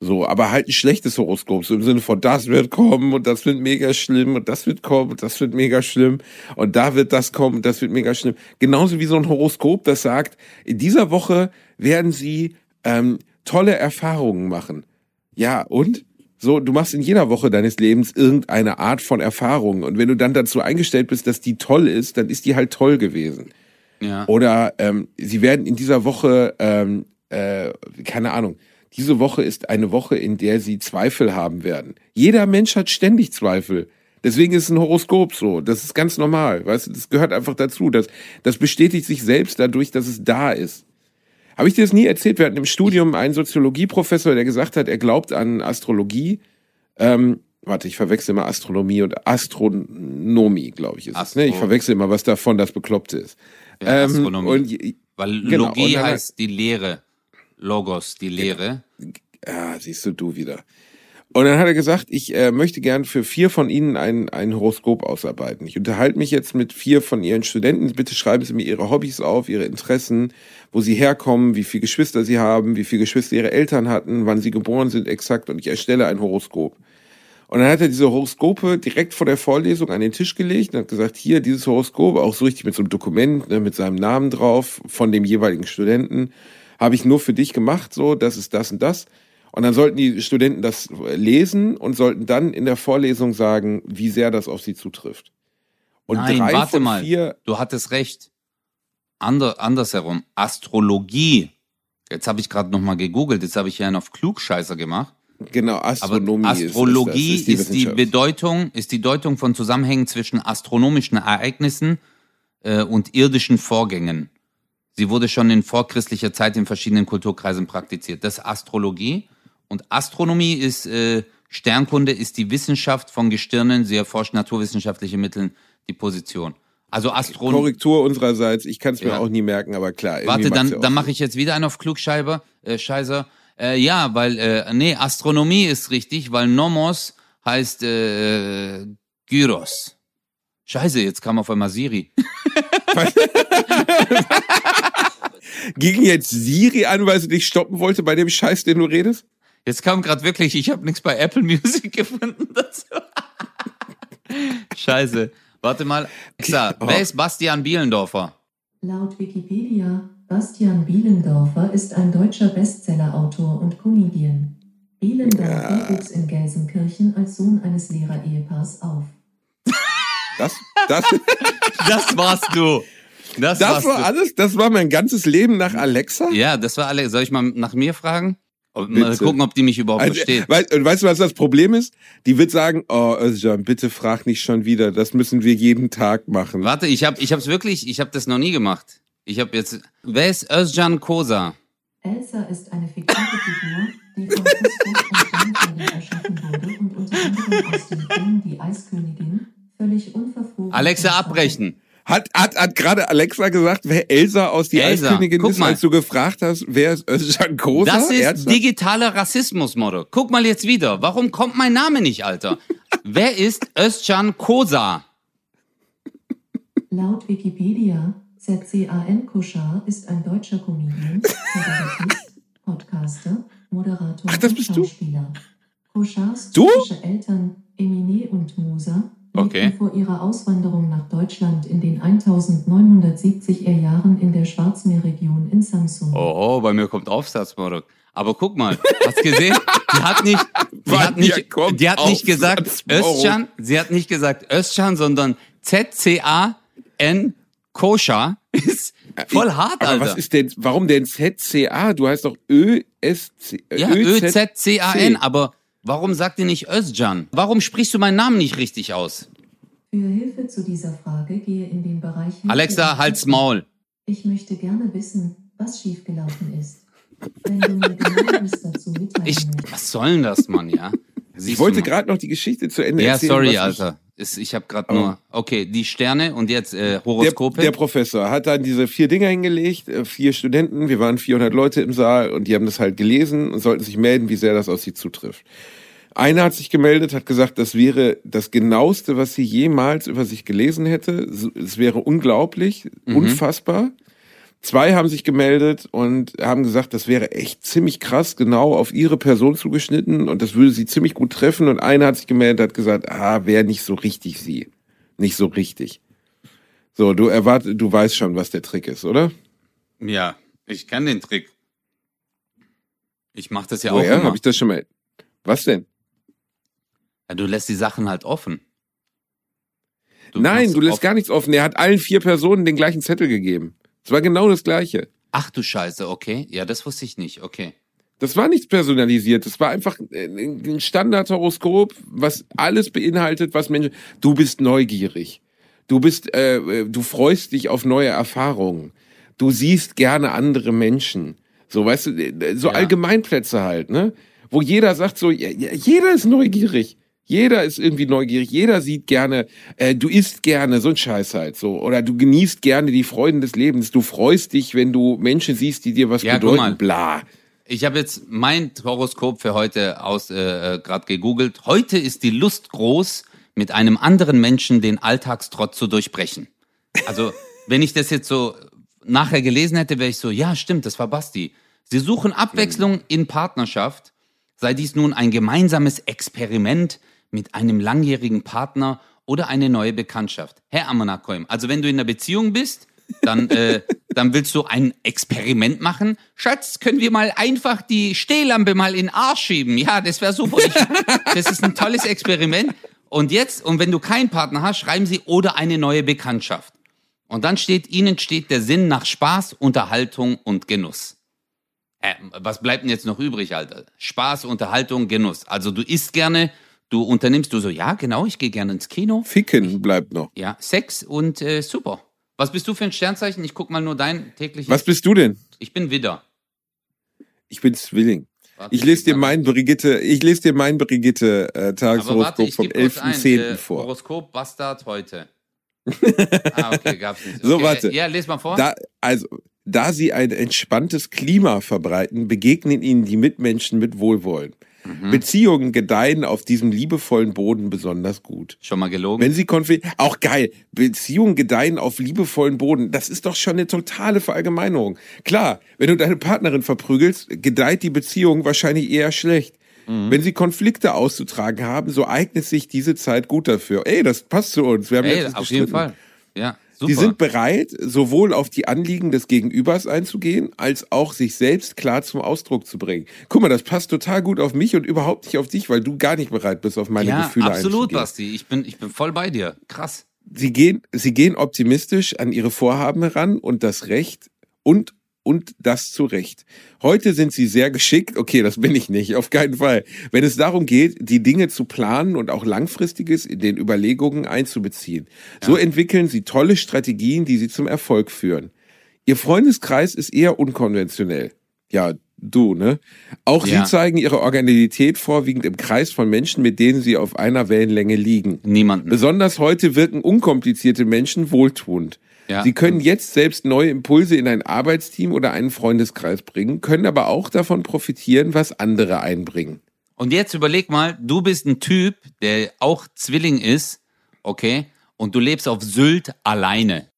So, aber halt ein schlechtes Horoskop, so im Sinne von, das wird kommen und das wird mega schlimm und das wird kommen und das wird mega schlimm und da wird das kommen und das wird mega schlimm. Genauso wie so ein Horoskop, das sagt, in dieser Woche werden sie ähm, tolle Erfahrungen machen. Ja, und? So, du machst in jeder Woche deines Lebens irgendeine Art von Erfahrung. Und wenn du dann dazu eingestellt bist, dass die toll ist, dann ist die halt toll gewesen. Ja. Oder ähm, sie werden in dieser Woche, ähm, äh, keine Ahnung, diese Woche ist eine Woche, in der sie Zweifel haben werden. Jeder Mensch hat ständig Zweifel. Deswegen ist ein Horoskop so. Das ist ganz normal. Weißt du, das gehört einfach dazu. Das, das bestätigt sich selbst dadurch, dass es da ist. Habe ich dir das nie erzählt? Wir hatten im Studium einen Soziologieprofessor, der gesagt hat, er glaubt an Astrologie. Ähm, warte, ich verwechsel immer Astronomie und Astronomie, glaube ich, ist Astro es. Ne? Ich verwechsel immer, was davon das Bekloppte ist. Ja, ähm, Astronomie. Und, Weil genau, Logie heißt die Lehre. Logos, die Lehre. Ja, siehst du, du wieder. Und dann hat er gesagt, ich äh, möchte gern für vier von Ihnen ein, ein Horoskop ausarbeiten. Ich unterhalte mich jetzt mit vier von Ihren Studenten. Bitte schreiben Sie mir Ihre Hobbys auf, Ihre Interessen, wo Sie herkommen, wie viele Geschwister Sie haben, wie viele Geschwister Ihre Eltern hatten, wann Sie geboren sind exakt. Und ich erstelle ein Horoskop. Und dann hat er diese Horoskope direkt vor der Vorlesung an den Tisch gelegt und hat gesagt, hier, dieses Horoskop, auch so richtig mit so einem Dokument, ne, mit seinem Namen drauf, von dem jeweiligen Studenten, habe ich nur für dich gemacht, so, das ist das und das. Und dann sollten die Studenten das lesen und sollten dann in der Vorlesung sagen, wie sehr das auf sie zutrifft. Und Nein, drei warte von mal. Vier du hattest recht. Ander, andersherum. Astrologie. Jetzt habe ich gerade noch mal gegoogelt. Jetzt habe ich ja einen auf Klugscheißer gemacht. Genau, Astronomie Aber Astrologie ist, ist, ist, die, ist die Bedeutung, ist die Deutung von Zusammenhängen zwischen astronomischen Ereignissen äh, und irdischen Vorgängen. Sie wurde schon in vorchristlicher Zeit in verschiedenen Kulturkreisen praktiziert. Das ist Astrologie. Und Astronomie ist äh, Sternkunde, ist die Wissenschaft von Gestirnen. Sie erforscht naturwissenschaftliche Mittel, die Position. Also Astronomie. Korrektur unsererseits, ich kann es mir ja. auch nie merken, aber klar. Warte, dann, dann mache ich jetzt wieder einen auf Klugscheiber, äh, Scheißer. Äh, ja, weil, äh, nee, Astronomie ist richtig, weil Nomos heißt äh, Gyros. Scheiße, jetzt kam auf einmal Siri. Ging jetzt Siri an, weil sie dich stoppen wollte bei dem Scheiß, den du redest? Jetzt kam gerade wirklich, ich habe nichts bei Apple Music gefunden dazu. Scheiße. Warte mal. Alexa, oh. wer ist Bastian Bielendorfer? Laut Wikipedia, Bastian Bielendorfer ist ein deutscher Bestsellerautor und Comedian. Bielendorfer ja. wuchs in Gelsenkirchen als Sohn eines Lehrerehepaars auf. Das, das, das warst du. Das, das war du. alles? Das war mein ganzes Leben nach Alexa? Ja, das war Alexa. Soll ich mal nach mir fragen? Und mal Bitte. gucken, ob die mich überhaupt Also, versteht. weißt, weißt du, was das Problem ist? Die wird sagen, oh, Özcan, bitte frag nicht schon wieder. Das müssen wir jeden Tag machen. Warte, ich habe ich hab's wirklich, ich habe das noch nie gemacht. Ich habe jetzt, wer ist Özcan Kosa? Elsa ist eine fiktive Figur, die von Christoph und erschaffen wurde und unter anderem aus dem Film Die Eiskönigin völlig unverfroren. Alexa abbrechen. Hat, hat, hat gerade Alexa gesagt, wer Elsa aus Die Elsa, Eiskönigin guck ist, mal. als du gefragt hast, wer ist Özcan Kosa? Das ist Ernsthaft? digitaler Rassismus, Motto. Guck mal jetzt wieder. Warum kommt mein Name nicht, Alter? wer ist Özcan Kosa? Laut Wikipedia, ZCAN Koschar ist ein deutscher Comedian, Kabarettist, Podcaster, Moderator Ach, das und bist du? Schauspieler. Koschars Du? türkische Eltern, Emine und Musa, Okay. vor ihrer Auswanderung nach Deutschland in den 1970er Jahren in der Schwarzmeerregion in Samsun. Oh, oh, bei mir kommt Aufsatz. Aber guck mal, hast gesehen? Die hat nicht, die hat nicht, die hat nicht gesagt. Özcan, sie hat nicht gesagt Özcan, sondern Z-C-A-N Koscher ist voll hart, Aber Alter. was ist denn, warum denn ZCA? Du heißt doch ÖSC. Ja, Ö-Z-C-A-N, aber warum sagt ihr nicht Özcan? Warum sprichst du meinen Namen nicht richtig aus? Für Hilfe zu dieser Frage gehe in den Bereich. Alexa, halt's Maul. Ich möchte gerne wissen, was schiefgelaufen ist. Wenn du mir Genaueres dazu mitteilen Ich, was soll denn das, Mann, ja? Siehst Ich wollte gerade noch die Geschichte zu Ende Ja, erzählen. sorry, was ich- Alter. Ist, ich habe gerade nur. Okay, die Sterne und jetzt äh, Der, Horoskope. der Professor hat dann diese vier Dinger hingelegt, äh, vier Studenten, wir waren 400 Leute im Saal und die haben das halt gelesen und sollten sich melden, wie sehr das auf sie zutrifft. Einer hat sich gemeldet, hat gesagt, das wäre das genaueste, was sie jemals über sich gelesen hätte. Es wäre unglaublich, Mhm. unfassbar. Zwei haben sich gemeldet und haben gesagt, das wäre echt ziemlich krass, genau auf ihre Person zugeschnitten und das würde sie ziemlich gut treffen. Und einer hat sich gemeldet, hat gesagt, ah, wäre nicht so richtig sie. Nicht so richtig. So, du erwartet, du weißt schon, was der Trick ist, oder? ja, ich kann den Trick. Ich mache das ja auch Woher? immer. Habe ich das schon mal? Was denn? Ja, du lässt die Sachen halt offen. Du Nein, du lässt offen- gar nichts offen. Er hat allen vier Personen den gleichen Zettel gegeben. Es war genau das gleiche. Ach du Scheiße, okay. Ja, das wusste ich nicht. Okay. Das war nichts personalisiert. Das war einfach ein Standardhoroskop, was alles beinhaltet, was Menschen. Du bist neugierig. Du bist, äh, du freust dich auf neue Erfahrungen. Du siehst gerne andere Menschen. So, weißt du, äh, so Ja. Allgemeinplätze halt, ne? Wo jeder sagt so, jeder ist neugierig. Jeder ist irgendwie neugierig. Jeder sieht gerne, äh, du isst gerne, so ein Scheiß halt so. Oder du genießt gerne die Freuden des Lebens. Du freust dich, wenn du Menschen siehst, die dir was Ja, bedeuten. Bla. Ich habe jetzt mein Horoskop für heute aus äh, gerade gegoogelt. Heute ist die Lust groß, mit einem anderen Menschen den Alltagstrott zu durchbrechen. Also, wenn ich das jetzt so nachher gelesen hätte, wäre ich so, ja, stimmt, das war Basti. Sie suchen Abwechslung in Partnerschaft, sei dies nun ein gemeinsames Experiment mit einem langjährigen Partner oder eine neue Bekanntschaft. Herr Amanakoim, also wenn du in einer Beziehung bist, dann, äh, dann willst du ein Experiment machen. Schatz, können wir mal einfach die Stehlampe mal in den Arsch schieben? Ja, das wäre super. Ich, das ist ein tolles Experiment. Und jetzt, und wenn du keinen Partner hast, schreiben sie oder eine neue Bekanntschaft. Und dann steht, ihnen steht der Sinn nach Spaß, Unterhaltung und Genuss. Äh, was bleibt denn jetzt noch übrig, Alter? Spaß, Unterhaltung, Genuss. Also du isst gerne, du unternimmst, du so, ja, genau, ich gehe gerne ins Kino. Ficken bleibt noch. Ja, Sex und äh, super. Was bist du für ein Sternzeichen? Ich guck mal nur dein tägliches. Was bist du denn? Ich bin Widder. Ich bin Zwilling. Warte, Ich lese dir mein Brigitte, ich lese dir mein Brigitte äh, Tageshoroskop ich vom gebe kurz ein. 11.10. Äh, vor. Horoskop Bastard heute. ah, okay, gab's nicht. So, okay. warte. Ja, les mal vor. Da, also, da sie ein entspanntes Klima verbreiten, begegnen ihnen die Mitmenschen mit Wohlwollen. Mhm. Beziehungen gedeihen auf diesem liebevollen Boden besonders gut. Schon mal gelogen. Wenn sie auch geil, Beziehungen gedeihen auf liebevollen Boden, das ist doch schon eine totale Verallgemeinerung. Klar, wenn du deine Partnerin verprügelst, gedeiht die Beziehung wahrscheinlich eher schlecht. Mhm. Wenn sie Konflikte auszutragen haben, so eignet sich diese Zeit gut dafür. Ey, das passt zu uns. Wir haben Ey, auf jeden. Fall. Ja, super. Die sind bereit, sowohl auf die Anliegen des Gegenübers einzugehen, als auch sich selbst klar zum Ausdruck zu bringen. Guck mal, das passt total gut auf mich und überhaupt nicht auf dich, weil du gar nicht bereit bist, auf meine ja, Gefühle absolut, einzugehen. Basti. Ich bin, ich bin voll bei dir. Krass. Sie gehen, sie gehen optimistisch an ihre Vorhaben heran und das Recht und und das zu Recht. Heute sind sie sehr geschickt, okay, das bin ich nicht, auf keinen Fall. Wenn es darum geht, die Dinge zu planen und auch langfristiges in den Überlegungen einzubeziehen. Ja. So entwickeln sie tolle Strategien, die sie zum Erfolg führen. Ihr Freundeskreis ist eher unkonventionell. Ja, du, ne? Auch ja. sie zeigen ihre Originalität vorwiegend im Kreis von Menschen, mit denen sie auf einer Wellenlänge liegen. Niemanden. Besonders heute wirken unkomplizierte Menschen wohltuend. Ja. Sie können jetzt selbst neue Impulse in ein Arbeitsteam oder einen Freundeskreis bringen, können aber auch davon profitieren, was andere einbringen. Und jetzt überleg mal, du bist ein Typ, der auch Zwilling ist, okay, und du lebst auf Sylt alleine.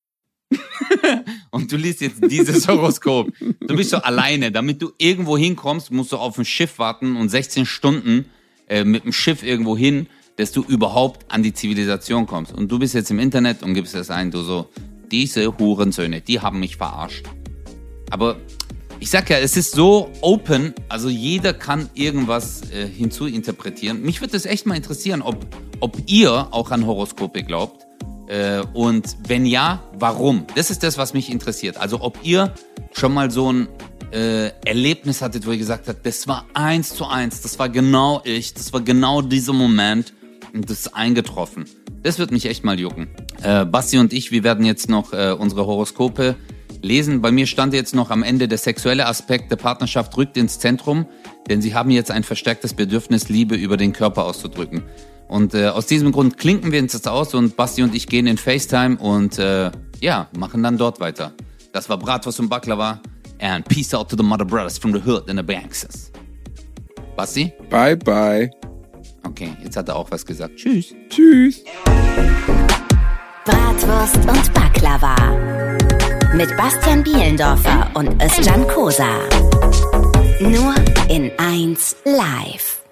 und du liest jetzt dieses Horoskop. Du bist so alleine. Damit du irgendwo hinkommst, musst du auf ein Schiff warten und 16 Stunden äh, mit dem Schiff irgendwo hin, dass du überhaupt an die Zivilisation kommst. Und du bist jetzt im Internet und gibst das ein, du so, diese Hurensöhne, die haben mich verarscht. Aber ich sag ja, es ist so open, also jeder kann irgendwas äh, hinzuinterpretieren. Mich würde es echt mal interessieren, ob, ob ihr auch an Horoskope glaubt. Äh, und wenn ja, warum? Das ist das, was mich interessiert. Also ob ihr schon mal so ein äh, Erlebnis hattet, wo ihr gesagt habt, das war eins zu eins, das war genau ich, das war genau dieser Moment und das ist eingetroffen. Das wird mich echt mal jucken. Äh, Basti und ich, wir werden jetzt noch äh, unsere Horoskope lesen. Bei mir stand jetzt noch am Ende der sexuelle Aspekt der Partnerschaft rückt ins Zentrum, denn sie haben jetzt ein verstärktes Bedürfnis, Liebe über den Körper auszudrücken. Und äh, aus diesem Grund klinken wir uns jetzt aus und Basti und ich gehen in FaceTime und äh, ja, machen dann dort weiter. Das war Bratwurst und Baklava. And peace out to the mother brothers from the hood and the Banks. Basti? Bye bye. Okay, jetzt hat er auch was gesagt. Tschüss. Tschüss. Bratwurst und Baklava. Mit Bastian Bielendorfer und Özcan Kosa. Nur in 1 live.